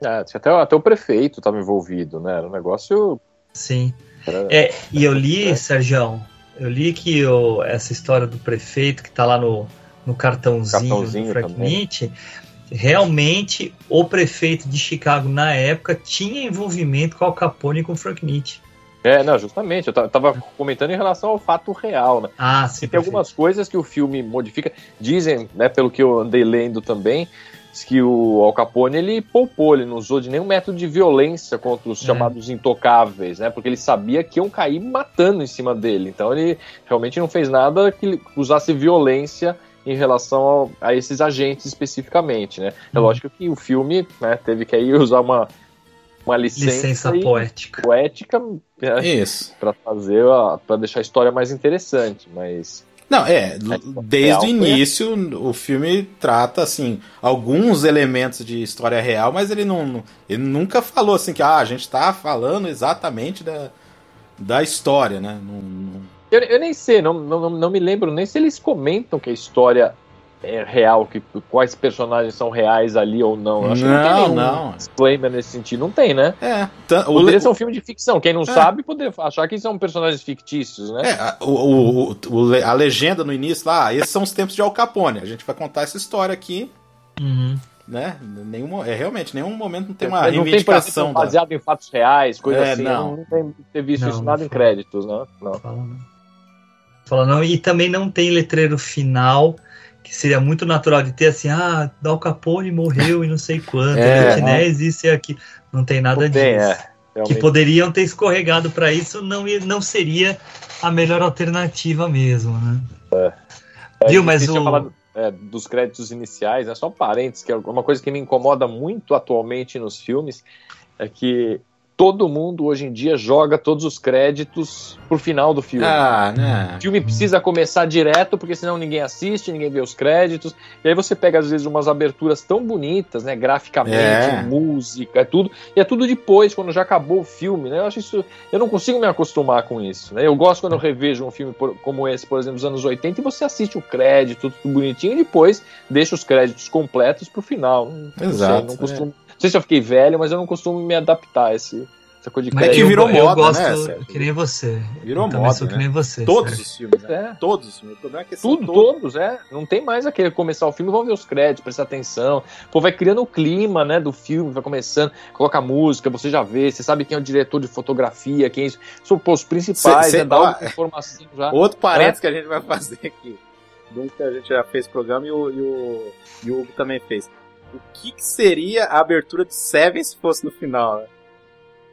É, até, até o prefeito estava envolvido, né? Era um negócio. Sim. Era, É, e eu li, Sérgio, eu li que essa história do prefeito que tá lá no, no cartãozinho, Cartãozinho do Frank também. Nietzsche, realmente o prefeito de Chicago na época tinha envolvimento com Al Capone e com o Frank Nietzsche. É, não, justamente. Eu ta- tava comentando em relação ao fato real, né? Ah, E sim. tem perfeito. algumas coisas que o filme modifica. Dizem, né, pelo que eu andei lendo também, diz que o Al Capone ele poupou, ele não usou de nenhum método de violência contra os É. chamados intocáveis, né? Porque ele sabia que iam cair matando em cima dele. Então ele realmente não fez nada que usasse violência em relação ao- a esses agentes especificamente, né? É Uhum. lógico que o filme né, teve que aí usar uma, uma licença, Licença e- poética. poética né, Isso. para fazer para deixar a história mais interessante, mas Não, é, É, desde o real, foi início o filme trata assim alguns elementos de história real, mas ele não ele nunca falou assim que ah, a gente tá falando exatamente da, da história, né? Não, não- Eu, eu nem sei, não, não, não me lembro nem se eles comentam que a história é real, que quais personagens são reais ali ou não. Eu acho que não tem Não, nenhum não. disclaimer nesse sentido. Não tem, né? É, tan- o, Poderia le- ser um filme de ficção. Quem não sabe poderia achar que são personagens fictícios, né? é, a- o, o- o- o le- a legenda no início lá, ah, esses são os tempos de Al Capone. A gente vai contar essa história aqui, Uhum. né? Nenhum, é realmente nenhum momento não tem uma não tem, reivindicação exemplo, da- baseado em fatos reais, coisa É, assim. não. Não tenho ter visto Não, isso não nada em créditos, né? Não. Fala não. Fala não. E também não tem letreiro final, que seria muito natural de ter assim, ah, Dal Capone morreu e não sei quanto, É, Martinez, isso e aquilo. Não tem nada Não tem, disso. é. que poderiam ter escorregado para isso, não, não seria a melhor alternativa mesmo, né? Viu, mas Você tinha o... falado, é, dos créditos iniciais, né? Só um parênteses, que é uma coisa que me incomoda muito atualmente nos filmes é que todo mundo hoje em dia joga todos os créditos pro final do filme. Ah, né? O filme precisa começar direto, porque senão ninguém assiste, ninguém vê os créditos. E aí você pega, às vezes, umas aberturas tão bonitas, né? Graficamente, É. música, é tudo. E é tudo depois, quando já acabou o filme, né? Eu acho isso. Eu não consigo me acostumar com isso. Né? Eu gosto quando eu revejo um filme por- como esse, por exemplo, dos anos 80, e você assiste o crédito, tudo bonitinho, e depois deixa os créditos completos pro final. Não Exato, sei, não costumo. Não sei se eu fiquei velho, mas eu não costumo me adaptar a esse, essa coisa de Mas É que eu- virou eu, moda, gosto né, Sérgio? que nem você. Virou eu moda, sou que né? nem você. Todos Sérgio. os filmes, né? É. Todos os filmes. O problema é que Tudo, todos, é. Não tem mais aquele começar o filme, vão ver os créditos, prestar atenção. Pô, vai criando o clima, né, do filme, vai começando, coloca música, você já vê, você sabe quem é o diretor de fotografia, quem é isso. São pô, os principais, Cê- cê- né, dá ó, informação já. Outro parênteses É. que a gente vai fazer aqui. Um que a gente já fez o programa e o, e o, e o Hugo também fez. O que, que seria a abertura de Seven se fosse no final? né?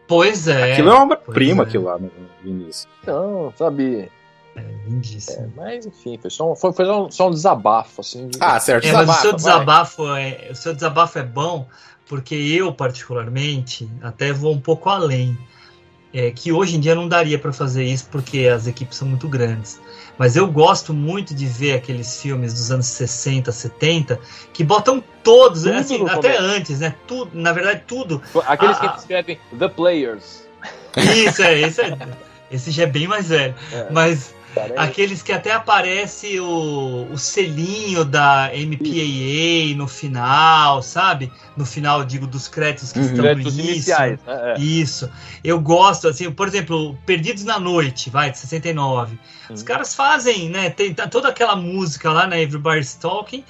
Pois é. aquilo é uma obra-prima, é. aquilo lá no, no início. Não, sabe. Lindíssimo. Mas enfim, foi só um, foi, foi só um, só um desabafo, assim. de- Ah, certo. É, mas o seu vai. desabafo é, o seu desabafo é bom porque eu particularmente até vou um pouco além. É, que hoje em dia não daria para fazer isso porque as equipes são muito grandes. Mas eu gosto muito de ver aqueles filmes dos anos 60, 70 que botam todos, Tudo assim, até antes, né? Tudo, na verdade, tudo. Aqueles Ah, que escrevem The Players. Isso, é, esse, é, esse já é bem mais velho. É. Mas Aqueles que até aparece o, o selinho da MPAA no final, sabe? No final, digo, dos créditos que estão no créditos início. iniciais. né? É. Isso. Eu gosto, assim, por exemplo, Perdidos na Noite, vai, de 69. Os Uhum. caras fazem, né? Tem tá toda aquela música lá, né? Everybody's Talking.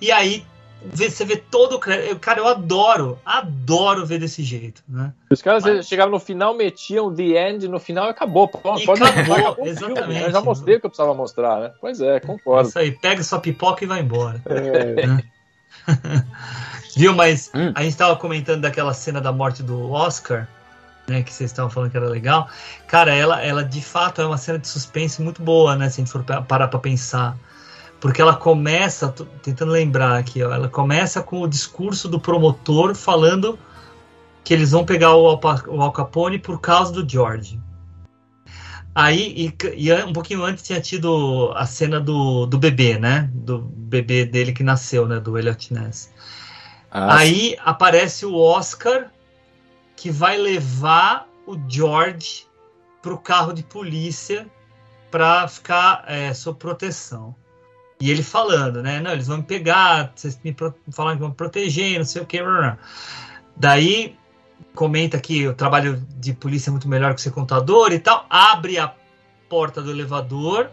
E aí você vê todo o crédito. Cara, eu adoro, adoro ver desse jeito, né? Os caras chegavam no final, metiam The End no final e acabou. Pronto, E pode acabou, acabou filme, exatamente. né? Eu já mostrei o que eu precisava mostrar, né? Pois é, concordo. Isso aí, pega sua pipoca e vai embora. É. Viu? Mas Hum. a gente estava comentando daquela cena da morte do Oscar, né? Que vocês estavam falando que era legal. Cara, ela, ela de fato é uma cena de suspense muito boa, né? Se a gente for pa- parar pra pensar. Porque ela começa, tô tentando lembrar aqui, ó, ela começa com o discurso do promotor falando que eles vão pegar o o Al Capone por causa do George. Aí, e, e um pouquinho antes tinha tido a cena do, do bebê, né? Do bebê dele que nasceu, né? Do Elliot Ness. Ah, Aí aparece o Oscar que vai levar o George pro carro de polícia para ficar é, sob proteção. E ele falando, né? Não, eles vão me pegar, vocês me falaram que vão me proteger, não sei o que. Daí comenta que o trabalho de polícia é muito melhor que ser contador e tal. Abre a porta do elevador,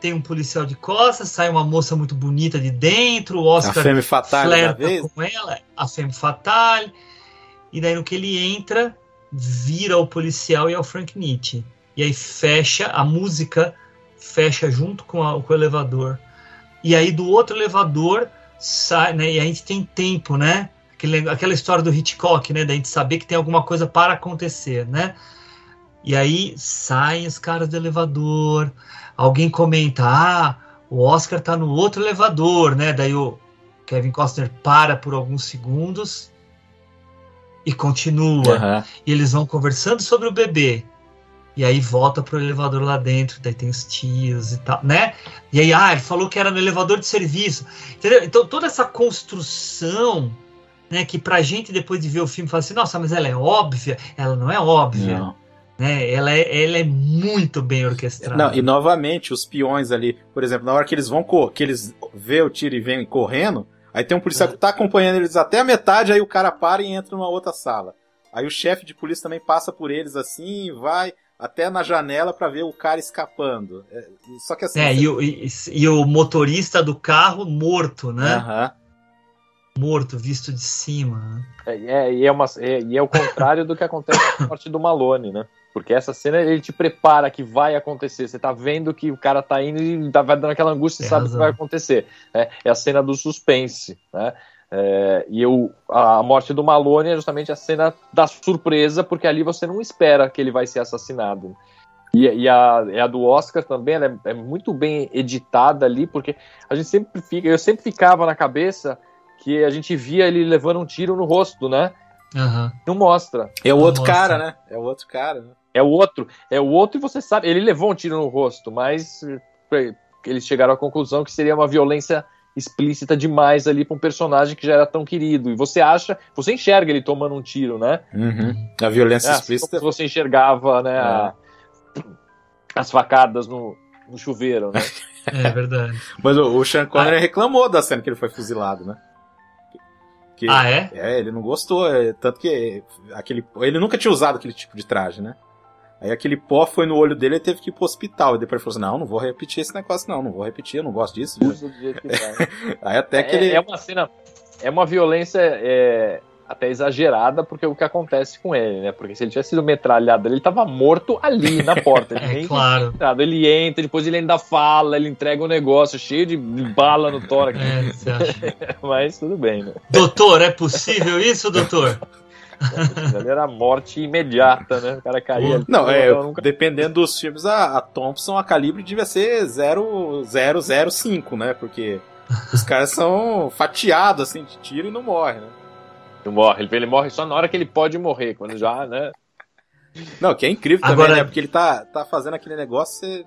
tem um policial de costas, sai uma moça muito bonita de dentro, o a Oscar Femme Fatale flerta com ela, a Femme Fatale. E daí no que ele entra, vira o policial e é o Frank Nietzsche. E aí fecha, a música fecha junto com, a- com o elevador. E aí do outro elevador sai, né? E a gente tem tempo, né? Aquele, aquela história do Hitchcock, né? Da gente saber que tem alguma coisa para acontecer, né? E aí saem os caras do elevador. Alguém comenta, ah, o Oscar tá no outro elevador, né? Daí o Kevin Costner para por alguns segundos e continua. Aham. E eles vão conversando sobre o bebê. E aí volta pro elevador lá dentro, daí tem os tios e tal, né? E aí, ah, ele falou que era no elevador de serviço. Entendeu? Então toda essa construção, né, que pra gente depois de ver o filme fala assim, nossa, mas ela é óbvia, ela não é óbvia, Não. né? Ela é, ela é muito bem orquestrada. Não, e novamente, os peões ali, por exemplo, na hora que eles vão que eles vê o tiro e vêm correndo, aí tem um policial que tá acompanhando eles até a metade, aí o cara para e entra numa outra sala. Aí o chefe de polícia também passa por eles assim, vai até na janela pra ver o cara escapando. É, só que assim. É, e, o, e, e o motorista do carro morto, né? Aham. Morto, visto de cima. né? É, é, e, é uma, é, e é o contrário do que acontece na morte do Malone, né? Porque essa cena ele te prepara que vai acontecer. Você tá vendo que o cara tá indo e tá, vai dando aquela angústia e sabe o que vai acontecer. né? É a cena do suspense, né? É, e eu, a morte do Malone é justamente a cena da surpresa, porque ali você não espera que ele vai ser assassinado. E, e a, e a do Oscar também ela é, é muito bem editada ali, porque a gente sempre fica, eu sempre ficava na cabeça que a gente via ele levando um tiro no rosto, né? Aham. Não mostra. É o outro cara, né? É o outro cara, né? É o outro, é o outro e você sabe, ele levou um tiro no rosto, mas eh, eles chegaram à conclusão que seria uma violência explícita demais ali para um personagem que já era tão querido. E você acha, você enxerga ele tomando um tiro, né? Uhum. A violência É, explícita. como você enxergava, né, a- as facadas no, no chuveiro, né? É verdade. Mas o, o Sean Connery reclamou da cena que ele foi fuzilado, né? Que- Ah, é? É, ele não gostou, é, tanto que aquele, ele nunca tinha usado aquele tipo de traje, né? Aí aquele pó foi no olho dele e teve que ir pro hospital. E depois ele falou assim: Não, não vou repetir esse negócio, não, não vou repetir, eu não gosto disso. Usa do jeito que tá. Aí até que é, ele. é uma cena, é uma violência é, até exagerada, porque é o que acontece com ele, né? Porque se ele tivesse sido metralhado, ele tava morto ali na porta. Ele É claro. Ele entra, depois ele ainda fala, ele entrega um negócio cheio de bala no tórax. É, você acha? Mas tudo bem, né? Doutor, é possível isso, doutor? Ali era morte imediata, né? O cara caía. ali. Não, é, nunca- dependendo dos filmes, a, a Thompson, a calibre devia ser 0,005, né? Porque os caras são fatiados, assim, de tiro e não morrem, né? Não morre. Ele, ele morre só na hora que ele pode morrer, quando já, né? Não, que é incrível também, Agora- né? Porque ele tá, tá fazendo aquele negócio,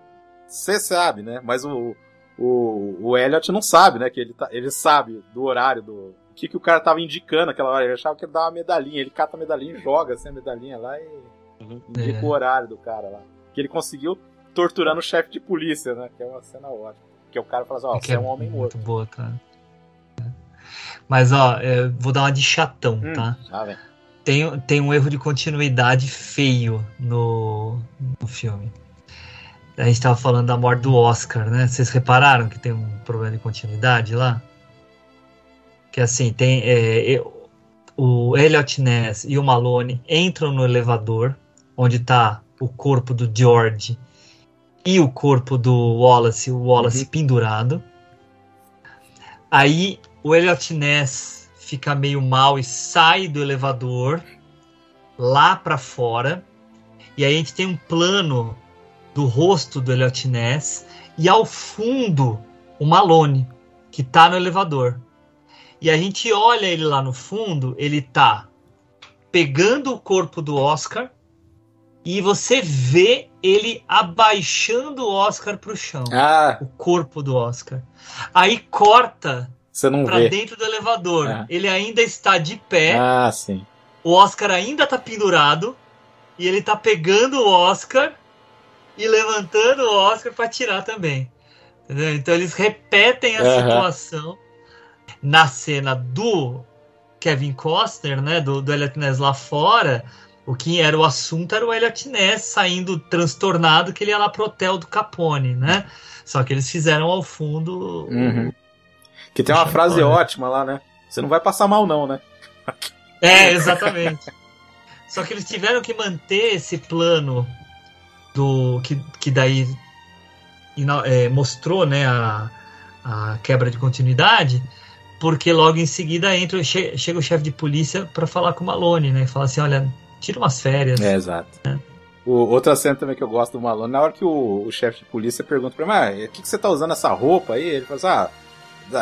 você sabe, né? Mas o, o, o Elliot não sabe, né? Que ele, tá, ele sabe do horário, do. Que, que o cara tava indicando aquela hora. Ele achava que ele dava uma medalhinha. Ele cata a medalhinha e joga assim a medalhinha lá e indica É. o horário do cara lá. Que ele conseguiu torturando o chefe de polícia, né? Que é uma cena ótima. Que o cara fala assim, ó, que você é um homem morto. muito boa, tá? Mas, ó, eu vou dar uma de chatão, Hum, tá? Ah, vem. Tem, tem um erro de continuidade feio no, no filme. A gente tava falando da morte do Oscar, né? Vocês repararam que tem um problema de continuidade lá? Que assim, tem. é, o Elliot Ness e o Malone entram no elevador, onde tá o corpo do George e o corpo do Wallace, o Wallace pendurado. Aí o Elliot Ness fica meio mal e sai do elevador lá pra fora. E aí a gente tem um plano do rosto do Elliot Ness e ao fundo o Malone, que tá no elevador. E a gente olha ele lá no fundo, ele tá pegando o corpo do Oscar e você vê ele abaixando o Oscar pro chão. Ah, O corpo do Oscar. Aí corta você não pra vê. dentro do elevador. É. Ele ainda está de pé, Ah, sim. o Oscar ainda tá pendurado e ele tá pegando o Oscar e levantando o Oscar para tirar também. Entendeu? Então eles repetem a Aham. situação na cena do Kevin Costner, né, do, do Elliot Ness lá fora. O que era o assunto era o Elliot Ness saindo transtornado que ele ia lá pro hotel do Capone, né? Só que eles fizeram ao fundo Uhum. Que tem uma frase ótima lá, né? Você não vai passar mal, não, né? É, exatamente. Só que eles tiveram que manter esse plano do que, que daí é, mostrou né, a, a quebra de continuidade, porque logo em seguida entra, che- chega o chefe de polícia para falar com o Malone, né? E fala assim, olha, tira umas férias. É, exato. O, outra cena também que eu gosto do Malone, na hora que o, o chefe de polícia pergunta pra ele, mas o que, que você tá usando essa roupa aí? Ele fala assim, ah,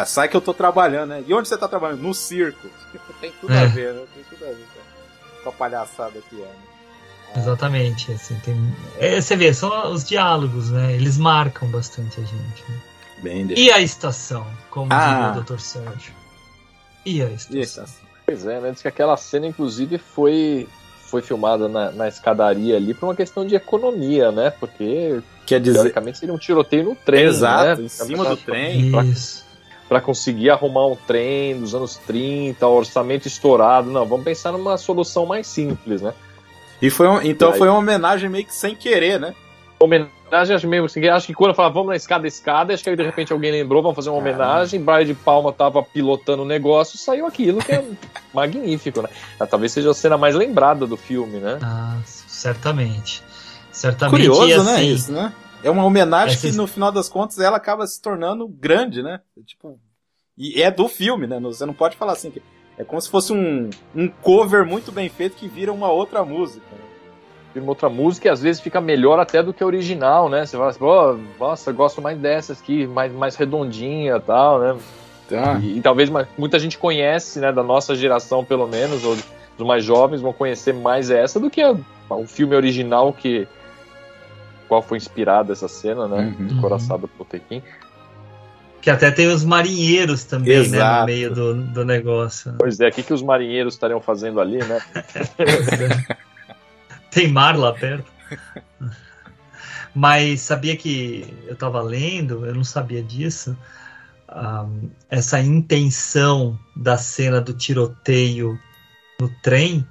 ah, sai que eu tô trabalhando, né? E onde você tá trabalhando? No circo. Tem tudo a É. ver, né? Tem tudo a ver com- com a palhaçada que é. Né? Exatamente. Assim, tem, é, você vê, são os diálogos, né? Eles marcam bastante a gente. né? Bem. E a estação, como Ah. diria o Dr. Sérgio. E a estação? E a estação? Pois é, né? Diz que aquela cena, inclusive, foi, foi filmada na, na escadaria ali por uma questão de economia, né? Porque, Quer dizer, teoricamente, seria um tiroteio no trem, exato, né? em cima do trem. Pra, Isso. pra conseguir arrumar um trem dos anos 30, orçamento estourado. Não, vamos pensar numa solução mais simples, né? E foi um- então E aí? foi uma homenagem meio que sem querer, né? Homenagem, acho mesmo assim, acho que quando eu falava vamos na escada, escada, acho que aí de repente alguém lembrou, vamos fazer uma Caramba. homenagem, Brian de Palma tava pilotando o negócio, saiu aquilo que é magnífico, né? Ah, Talvez seja a cena mais lembrada do filme, né? Ah, certamente. Certamente. Curioso, né? assim, Isso, né? É uma homenagem Essa- que no final das contas ela acaba se tornando grande, né? Tipo, e é do filme, né? Você não pode falar assim que é como se fosse um, um cover muito bem feito que vira uma outra música. né? Filma outra música e às vezes fica melhor até do que a original, né? Você fala assim, "Pô, nossa, gosto mais dessas aqui, mais, mais redondinha e tal, né? Tá. E, e talvez muita gente conhece, né, da nossa geração pelo menos, ou dos mais jovens vão conhecer mais essa do que a- o filme original que qual foi inspirada essa cena, né? Uhum. Coraçado por Tequim. Que até tem os marinheiros também, né? Exato. No meio do, do negócio. Pois é, o que, que os marinheiros estariam fazendo ali, né? Tem mar lá perto. Mas sabia que eu tava lendo, eu não sabia disso. ah, essa intenção da cena do tiroteio no trem,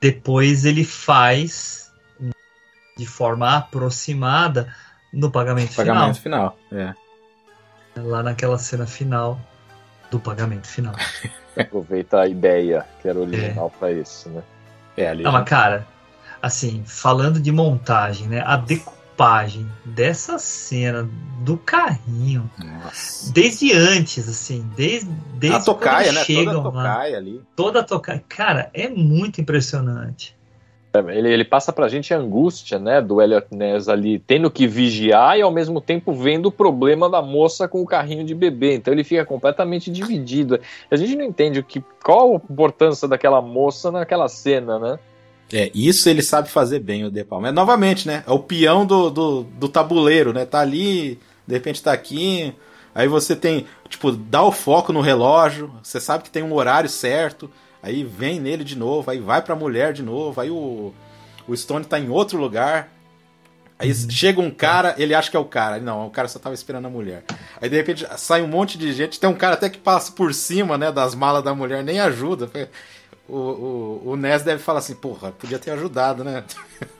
depois ele faz de forma aproximada no pagamento, Pagamento final. É. final. Lá naquela cena final do pagamento final. Aproveita a ideia que era original pra esse, né? É ali. Não, mas cara, assim, falando de montagem, né? A decupagem dessa cena do carrinho, Nossa. desde antes, assim, desde, desde a tocaia, quando né? chegam Toda a lá, tocaia ali. toda a tocaia, cara, é muito impressionante. Ele, ele passa pra gente a angústia, né, do Elliot Ness ali, tendo que vigiar e ao mesmo tempo vendo o problema da moça com o carrinho de bebê. Então ele fica completamente dividido. A gente não entende o que, qual a importância daquela moça naquela cena, né? É, isso ele sabe fazer bem, o De Palma. É, novamente, né? É o peão do, do, do tabuleiro, né? Tá ali, de repente tá aqui. Aí você tem, tipo, dá o foco no relógio, você sabe que tem um horário certo, aí vem nele de novo, aí vai pra mulher de novo, aí o, o Stone tá em outro lugar. Aí Uhum. chega um cara, ele acha que é o cara. Não, o cara só tava esperando a mulher. Aí de repente sai um monte de gente, tem um cara até que passa por cima, né, das malas da mulher, nem ajuda. O, o, o Ness deve falar assim, porra, podia ter ajudado, né?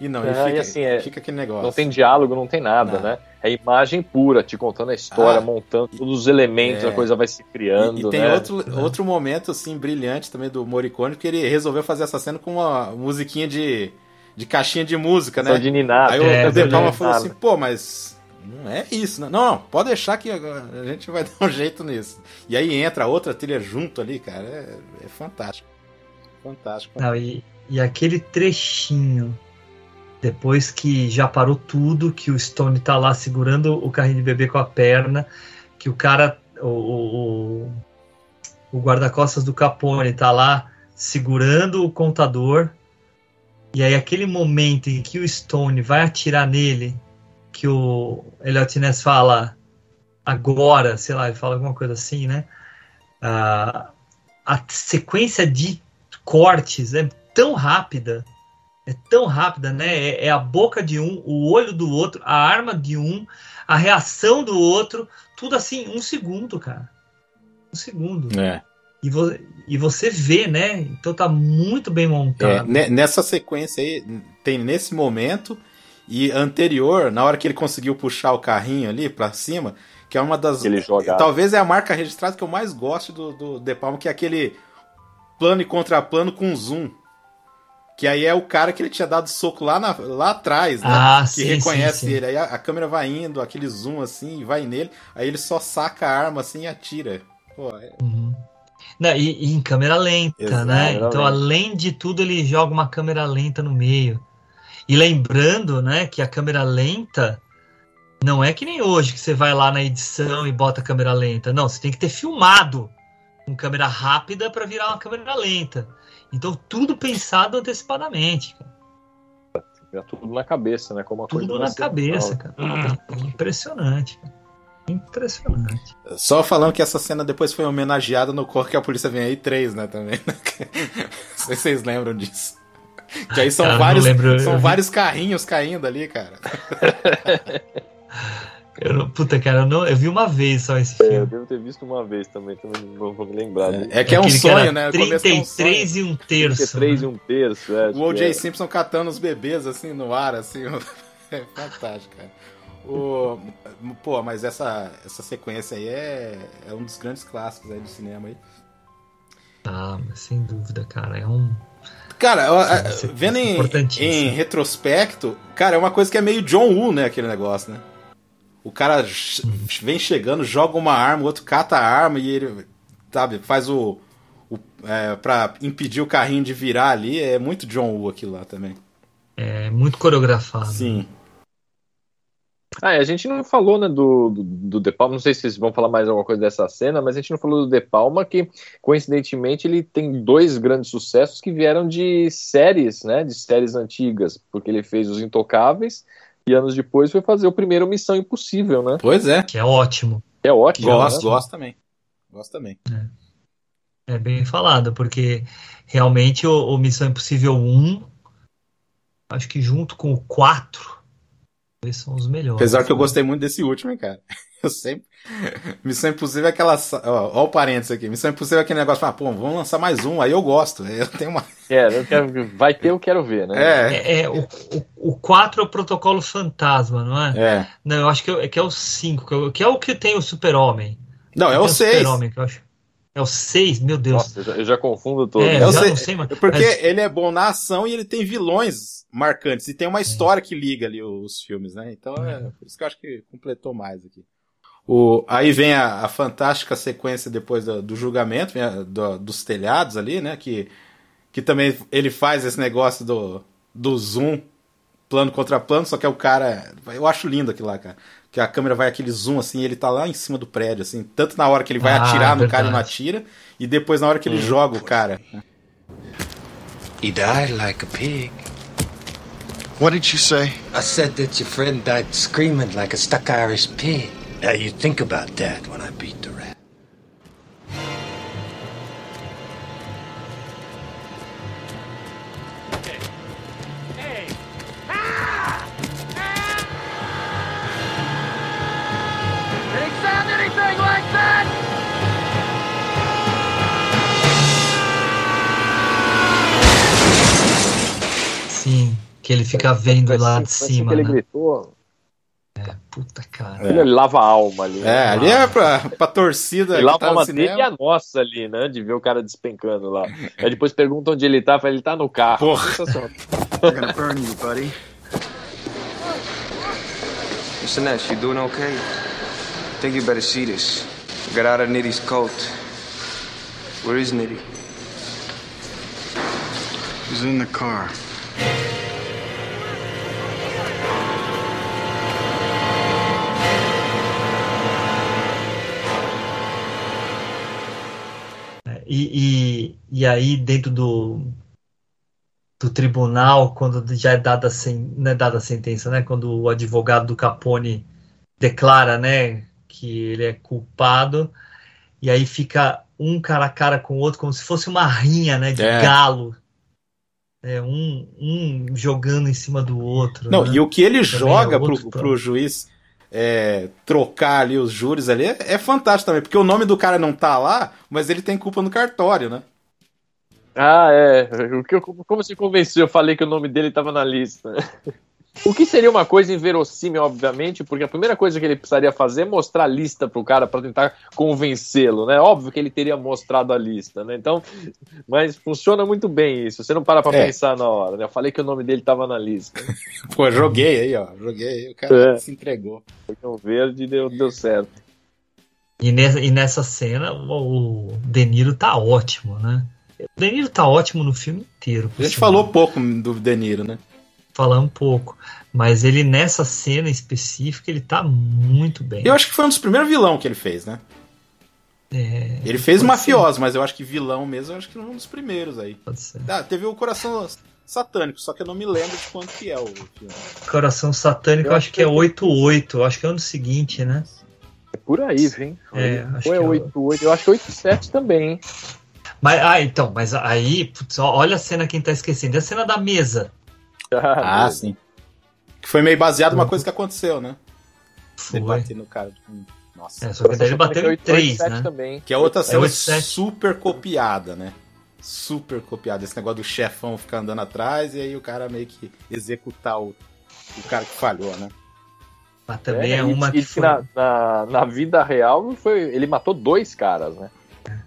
E não, ele É, fica, e assim, é- fica aquele negócio. Não tem diálogo, não tem nada, Não. né? É imagem pura, te contando a história, Ah, montando todos os elementos, é. a coisa vai se criando, E, e tem né? outro, outro momento, assim, brilhante também do Morricone, que ele resolveu fazer essa cena com uma musiquinha de, de caixinha de música, né? Só de ninar. Aí o, É, De Palma falou assim, pô, mas não é isso, né? Não, não, pode deixar que agora a gente vai dar um jeito nisso. E aí entra outra trilha junto ali, cara, é, é fantástico. Fantástico. Não, e, e aquele trechinho, depois que já parou tudo, que o Stone tá lá segurando o carrinho de bebê com a perna, que o cara, o, o, o- guarda-costas do Capone tá lá segurando o contador, e aí aquele momento em que o Stone vai atirar nele, que o Elliot Ness fala agora, sei lá, ele fala alguma coisa assim, né? Ah, a sequência de cortes é tão rápida, é tão rápida, né? É, é a boca de um, o olho do outro, a arma de um, a reação do outro, tudo assim, um segundo, cara. Um segundo. É. E, vo- e você vê, né? Então tá muito bem É, montado. ne- nessa sequência aí, tem nesse momento e anterior, na hora que ele conseguiu puxar o carrinho ali pra cima, que é uma das. Aquele jogado. Talvez é a marca registrada que eu mais gosto do, do De Palma, que é aquele plano e contraplano com zoom. Que aí é o cara que ele tinha dado soco lá, na- lá atrás, né? Ah, que sim, reconhece sim, sim. ele. Aí a, a câmera vai indo, aquele zoom assim, e vai nele. Aí ele só saca a arma assim e atira. Pô, é- Uhum. Não, e, e em câmera lenta, Exato, né? câmera Então, lenta. além de tudo, ele joga uma câmera lenta no meio. E lembrando, né, que a câmera lenta não é que nem hoje, que você vai lá na edição e bota a câmera lenta. Não, você tem que ter filmado com câmera rápida para virar uma câmera lenta. Então, tudo pensado antecipadamente. cara. É tudo na cabeça, né? Como a coisa Tudo na cabeça, cara. É Impressionante. cara. Impressionante. Só falando que essa cena depois foi homenageada no Corre que a Polícia Vem Aí 3, né, também. Não sei se vocês lembram disso. Que aí são, Cara, vários, são vários carrinhos caindo ali, cara. Eu, não- puta, cara, eu, não, eu vi uma vez só esse É, eu filme. devo ter visto uma vez também, também não vou me lembrar. né? É que é um Aquele sonho, né? No começo é um sonho. 33 e um terço. 33 e né? um terço, é. O O.J. é. Simpson catando os bebês assim no ar, assim. É fantástico, cara. O, pô, mas essa, essa sequência aí é, é um dos grandes clássicos aí do cinema aí. Ah, mas sem dúvida, cara. É um. Cara, eu- Sim, é vendo em, em retrospecto, cara, é uma coisa que é meio John Woo, né, aquele negócio, né? O cara vem chegando, joga uma arma, o outro cata a arma e ele, sabe, faz o. o é, pra impedir o carrinho de virar ali, é muito John Woo aquilo lá também. É muito coreografado. Sim. Ah, e a gente não falou, né, do, do, do De Palma, não sei se vocês vão falar mais alguma coisa dessa cena, mas a gente não falou do De Palma, que coincidentemente ele tem dois grandes sucessos que vieram de séries, né, de séries antigas, porque ele fez Os Intocáveis e anos depois foi fazer o primeiro Missão Impossível, né, Pois é. Que é ótimo. é ótimo, Gosto, né? gosto também. Gosto também. É bem falado, porque realmente o, o Missão Impossível 1, acho que junto com o 4, eles são os melhores. Apesar que eu gostei muito desse último, hein, cara. Eu sempre. Missão Impossível é aquela. Ó, ó o parênteses aqui. Missão Impossível é aquele negócio, ah, pô, vamos lançar mais um, aí eu gosto. Eu tenho uma. Quero, eu quero, vai ter, eu quero ver, né? É, É, é, o, o, o 4 é o protocolo fantasma, não é? é. Não, eu acho que é, que é o 5, que, é o- que é o que tem o super-homem. Não, é o 6. Super-Homem, que eu acho. É o 6, meu Deus. Nossa, eu já, eu já confundo todo. é, eu sei- não sei, mas. Porque mas- ele é bom na ação e ele tem vilões marcantes. E tem uma história que liga ali os filmes, né? Então é por isso que eu acho que completou mais aqui. O, aí vem a, a fantástica sequência depois do, do julgamento, vem a- do- dos telhados ali, né? Que, que também ele faz esse negócio do, do zoom, plano contra plano, só que é o cara. Eu acho lindo aquilo lá, cara. Que a câmera vai aquele zoom assim, e ele tá lá em cima do prédio, assim, tanto na hora que ele vai Ah, atirar no cara e não atira, e depois na hora que ele joga o cara. He died like a pig. What did you say? I said that your friend died screaming like a stuck Irish pig. Now you think about that when I beat the que ele fica vendo lá de cima, que ele né? gritou. Puta cara. Ele lava a alma ali. né? É, ali é pra, pra torcida Ele lava tá a alma dele e a nossa ali, né? De ver o cara despencando lá. Aí depois pergunta onde ele tá, fala, ele tá no carro. Porra. Gonna burn you, buddy. Listen, Ness, you doing okay? think you better see this. Get out of Nitty's coat. Where is Nitty? He's in the car. E, e, e aí, dentro do, do tribunal, quando já é dada, a sen, é dada a sentença, né? Quando o advogado do Capone declara, né, que ele é culpado, e aí fica um cara a cara com o outro, como se fosse uma rinha, né, de É. galo. É, um, um jogando em cima do outro. Não, né? e o que ele Também joga é pro, pro juiz é, trocar ali os júris ali é, é fantástico também, porque o nome do cara não tá lá, mas ele tem culpa no cartório, né? Ah, é. Como se convenceu? Eu falei que o nome dele tava na lista. O que seria uma coisa inverossímil, obviamente, porque a primeira coisa que ele precisaria fazer é mostrar a lista pro cara para tentar convencê-lo, né? Óbvio que ele teria mostrado a lista, né? Então, mas funciona muito bem isso. Você não para pra É. pensar na hora, né? Eu falei que o nome dele tava na lista. Pô, joguei aí, ó. Joguei aí, o cara É. se entregou. Foi um verde e deu, deu certo. E nessa, e nessa cena, o, De Niro tá ótimo, né? O De Niro tá ótimo no filme inteiro. A gente falou pouco do De Niro, né? Falar um pouco. Mas ele nessa cena específica, ele tá muito bem. Eu acho que foi um dos primeiros vilão que ele fez, né? É, Ele fez mafioso, mas eu acho que vilão mesmo, eu acho que foi um dos primeiros aí. Pode ser. Ah, teve o Coração Satânico, só que eu não me lembro de quanto que é o filme. Coração Satânico, eu, acho que é 88, eu acho que é ano seguinte, né? É por aí, hein? É, acho Ou é que é o- 88, eu acho que é 87 também, hein? Mas, ah, então, mas aí, putz, olha a cena quem tá esquecendo. É a cena da mesa. Ah, sim. Que foi meio baseado numa coisa que aconteceu, né? Ele Foi. bater no cara. Hum, Nossa. É, só que daí ele bateu em três, né? também. Que é outra É cena 87. super copiada, né? Super copiada. Esse negócio do chefão ficar andando atrás e aí o cara meio que executar o, o cara que falhou, né? Mas também é, e- uma e que foi... na, na, na vida real foi, ele matou dois caras, né?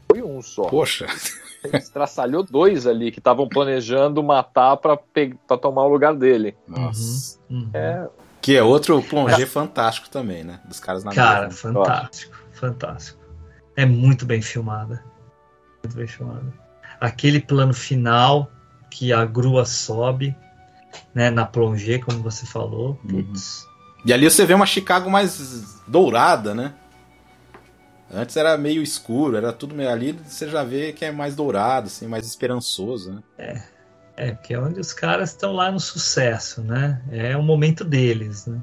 Foi um só. Poxa. Ele estraçalhou dois ali que estavam planejando matar pra, pe- tomar o lugar dele. Nossa. Uhum. É, Que é outro plongé fantástico também, né? Dos caras na Cara, mesa. fantástico, fantástico. É muito bem filmada. Muito bem filmada. Aquele plano final que a grua sobe, né, na plongée, como você falou. Putz. E ali você vê uma Chicago mais dourada, né? Antes era meio escuro, era tudo meio ali, você já vê que é mais dourado, assim, mais esperançoso, né? É, porque é onde os caras estão lá no sucesso, né? É o momento deles, né?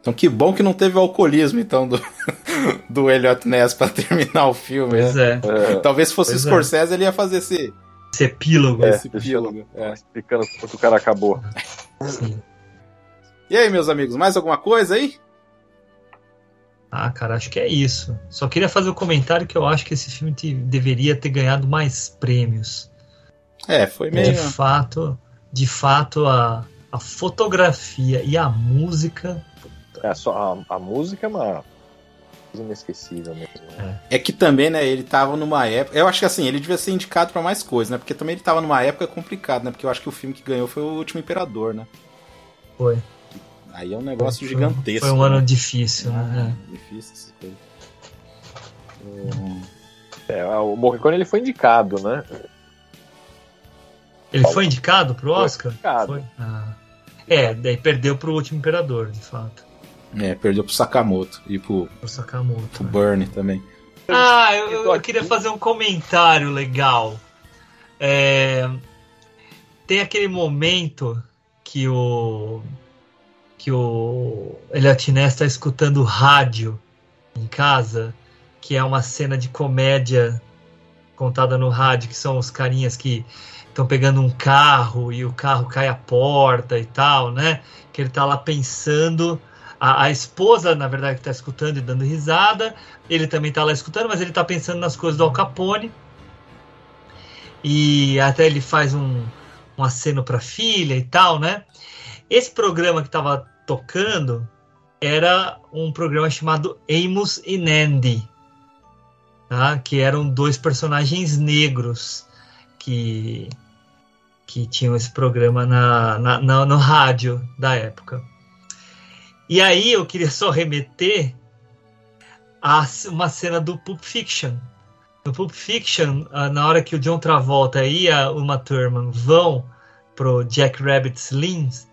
Então que bom que não teve alcoolismo, então, do, do Elliot Ness pra terminar o filme, Pois né? é. Talvez se fosse Pois é. Scorsese, ele ia fazer esse, Esse epílogo. é, esse epílogo. É. explicando que o cara acabou. Sim. E aí, meus amigos, mais alguma coisa aí? Ah, cara, acho que é isso. Só queria fazer o comentário que eu acho que esse filme te- deveria ter ganhado mais prêmios. É, foi meio. De fato, de fato, a, a fotografia e a música. É, só, a, a música é uma coisa inesquecível mesmo. né? É que também, né, ele tava numa época. Eu acho que assim, ele devia ser indicado pra mais coisas, né? Porque também ele tava numa época complicada, né? Porque eu acho que o filme que ganhou foi o Último Imperador, né? Foi. Aí é um negócio Foi- gigantesco. Foi um ano né? difícil, Ah, né? Difícil essa coisa. É, o Morricone ele foi indicado, né? Ele foi indicado pro Oscar? indicado. Foi. Ah. É, daí perdeu pro último imperador, de fato. É, perdeu pro Sakamoto e pro, Pro Sakamoto. pro Burnie também. Ah, eu, eu queria fazer um comentário legal. É, tem aquele momento que o que o Ness está escutando rádio em casa, que é uma cena de comédia contada no rádio, que são os carinhas que estão pegando um carro e o carro cai a porta e tal, né? Que ele tá lá pensando. A, a esposa, na verdade, que está escutando e dando risada. Ele também tá lá escutando, mas ele tá pensando nas coisas do Al Capone. E até ele faz um, um aceno para a filha e tal, né? Esse programa que estava tocando era um programa chamado Amos e Nandy, tá? que eram dois personagens negros que, que tinham esse programa na, na, na, no rádio da época. E aí eu queria só remeter a uma cena do Pulp Fiction. No Pulp Fiction, ah, na hora que o John Travolta e a Uma Thurman vão pro Jack Rabbit Slims,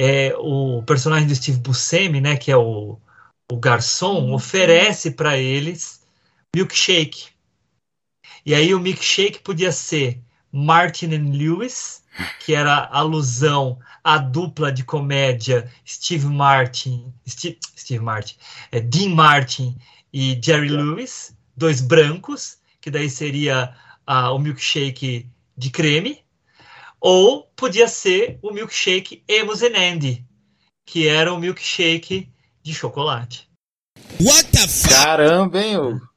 é, o personagem do Steve Buscemi, né, que é o, o garçom, oferece para eles milkshake. E aí o milkshake podia ser Martin and Lewis, que era alusão à dupla de comédia Steve Martin, Steve, Steve Martin, é, Dean Martin e Jerry Lewis, dois brancos, que daí seria o milkshake de creme. Ou podia ser o milkshake Emos and Andy, que era o milkshake de chocolate. What the fuck? Caramba, hein, Hugo?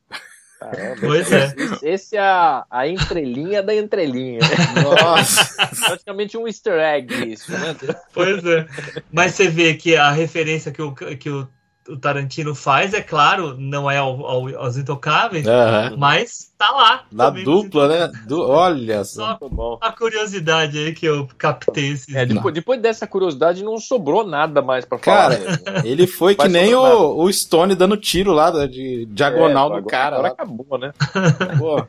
Caramba, pois é. Esse, esse, é a, a entrelinha da entrelinha. Nossa. Praticamente um easter egg isso, né? Pois é. Mas você vê que a referência que o, que o o Tarantino faz, é claro, não é ao, ao, aos Intocáveis, uhum. mas tá lá. Na dupla, né? Du olha só. só a curiosidade aí que eu captei. Esses é, depois, depois, dessa curiosidade não sobrou nada mais pra falar. Cara, ele foi que nem o, o, Stone dando tiro lá de diagonal é, no cara. Agora lá. acabou, né? Pô,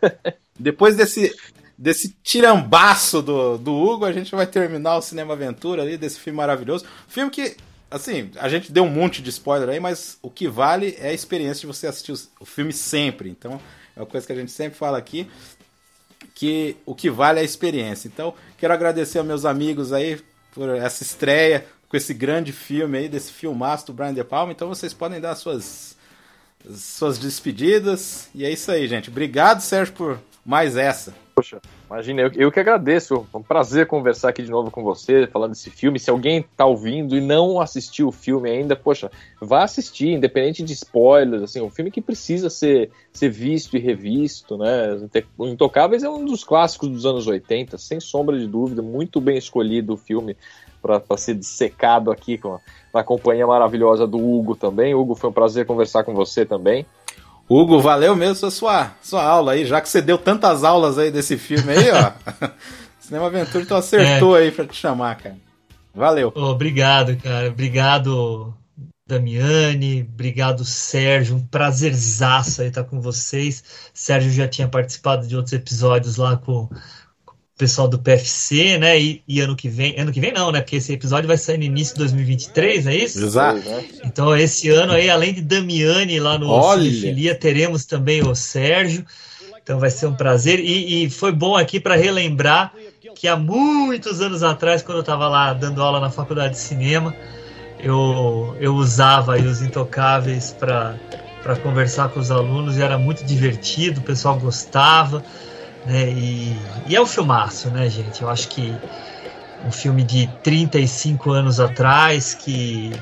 depois desse desse tirambaço do, do Hugo, a gente vai terminar o Cinema Aventura ali, desse filme maravilhoso. Filme que assim, a gente deu um monte de spoiler aí, mas o que vale é a experiência de você assistir o filme sempre. Então, é uma coisa que a gente sempre fala aqui, que o que vale é a experiência. Então, quero agradecer aos meus amigos aí por essa estreia com esse grande filme aí, desse filmaço do Brian De Palma. Então, vocês podem dar suas suas despedidas. E é isso aí, gente. Obrigado, Sérgio, por mais essa. Poxa, imagina, eu, eu que agradeço. É um prazer conversar aqui de novo com você, falando desse filme. Se alguém tá ouvindo e não assistiu o filme ainda, poxa, vá assistir, independente de spoilers, assim, um filme que precisa ser, ser visto e revisto, né? O Intocáveis é um dos clássicos dos anos 80, sem sombra de dúvida, muito bem escolhido o filme para ser dissecado aqui com a, a companhia maravilhosa do Hugo também. Hugo, foi um prazer conversar com você também. Hugo, valeu mesmo a sua, sua aula aí, já que você deu tantas aulas aí desse filme aí, ó. Cinema Aventura então acertou é. aí pra te chamar, cara. Valeu. Oh, obrigado, cara. Obrigado, Damiani. Obrigado, Sérgio. Um prazerzaço aí estar com vocês. Sérgio já tinha participado de outros episódios lá com, pessoal do PFC, né? E, e, ano que vem, ano que vem não, né? Porque esse episódio vai sair no início de 2023, é isso? Exato. Então esse ano aí, além de Damiani lá no Cinefilia, teremos também o Sérgio. Então vai ser um prazer e, e foi bom aqui para relembrar que há muitos anos atrás, quando eu estava lá dando aula na faculdade de cinema, eu, eu usava os intocáveis para para conversar com os alunos e era muito divertido, o pessoal gostava. Né? E, e é um filmaço, né, gente? Eu acho que um filme de 35 anos atrás que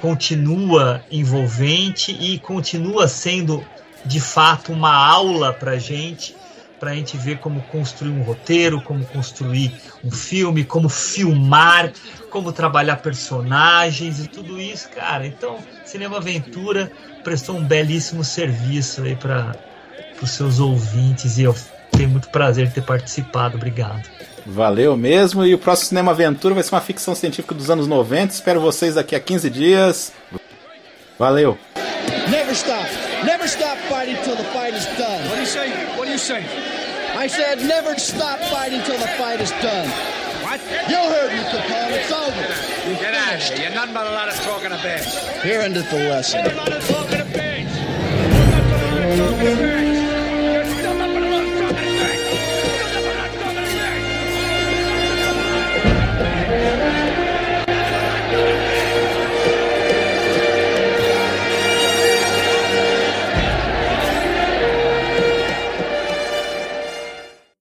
continua envolvente e continua sendo de fato uma aula para gente, para a gente ver como construir um roteiro, como construir um filme, como filmar, como trabalhar personagens e tudo isso, cara. Então, Cinema Aventura prestou um belíssimo serviço aí para os seus ouvintes e eu tenho muito prazer de ter participado. Obrigado. Valeu mesmo. E o próximo Cinema Aventura vai ser uma ficção científica dos anos 90. Espero vocês daqui a 15 dias. Valeu. Never stop. Never stop fighting till the fight is done. What do you say? What do you say? I said never stop fighting till the fight is done. What? You heard me, Capone. It's over. You're Get out of here. You're nothing but a lot of talking a bitch. Here ended the lesson.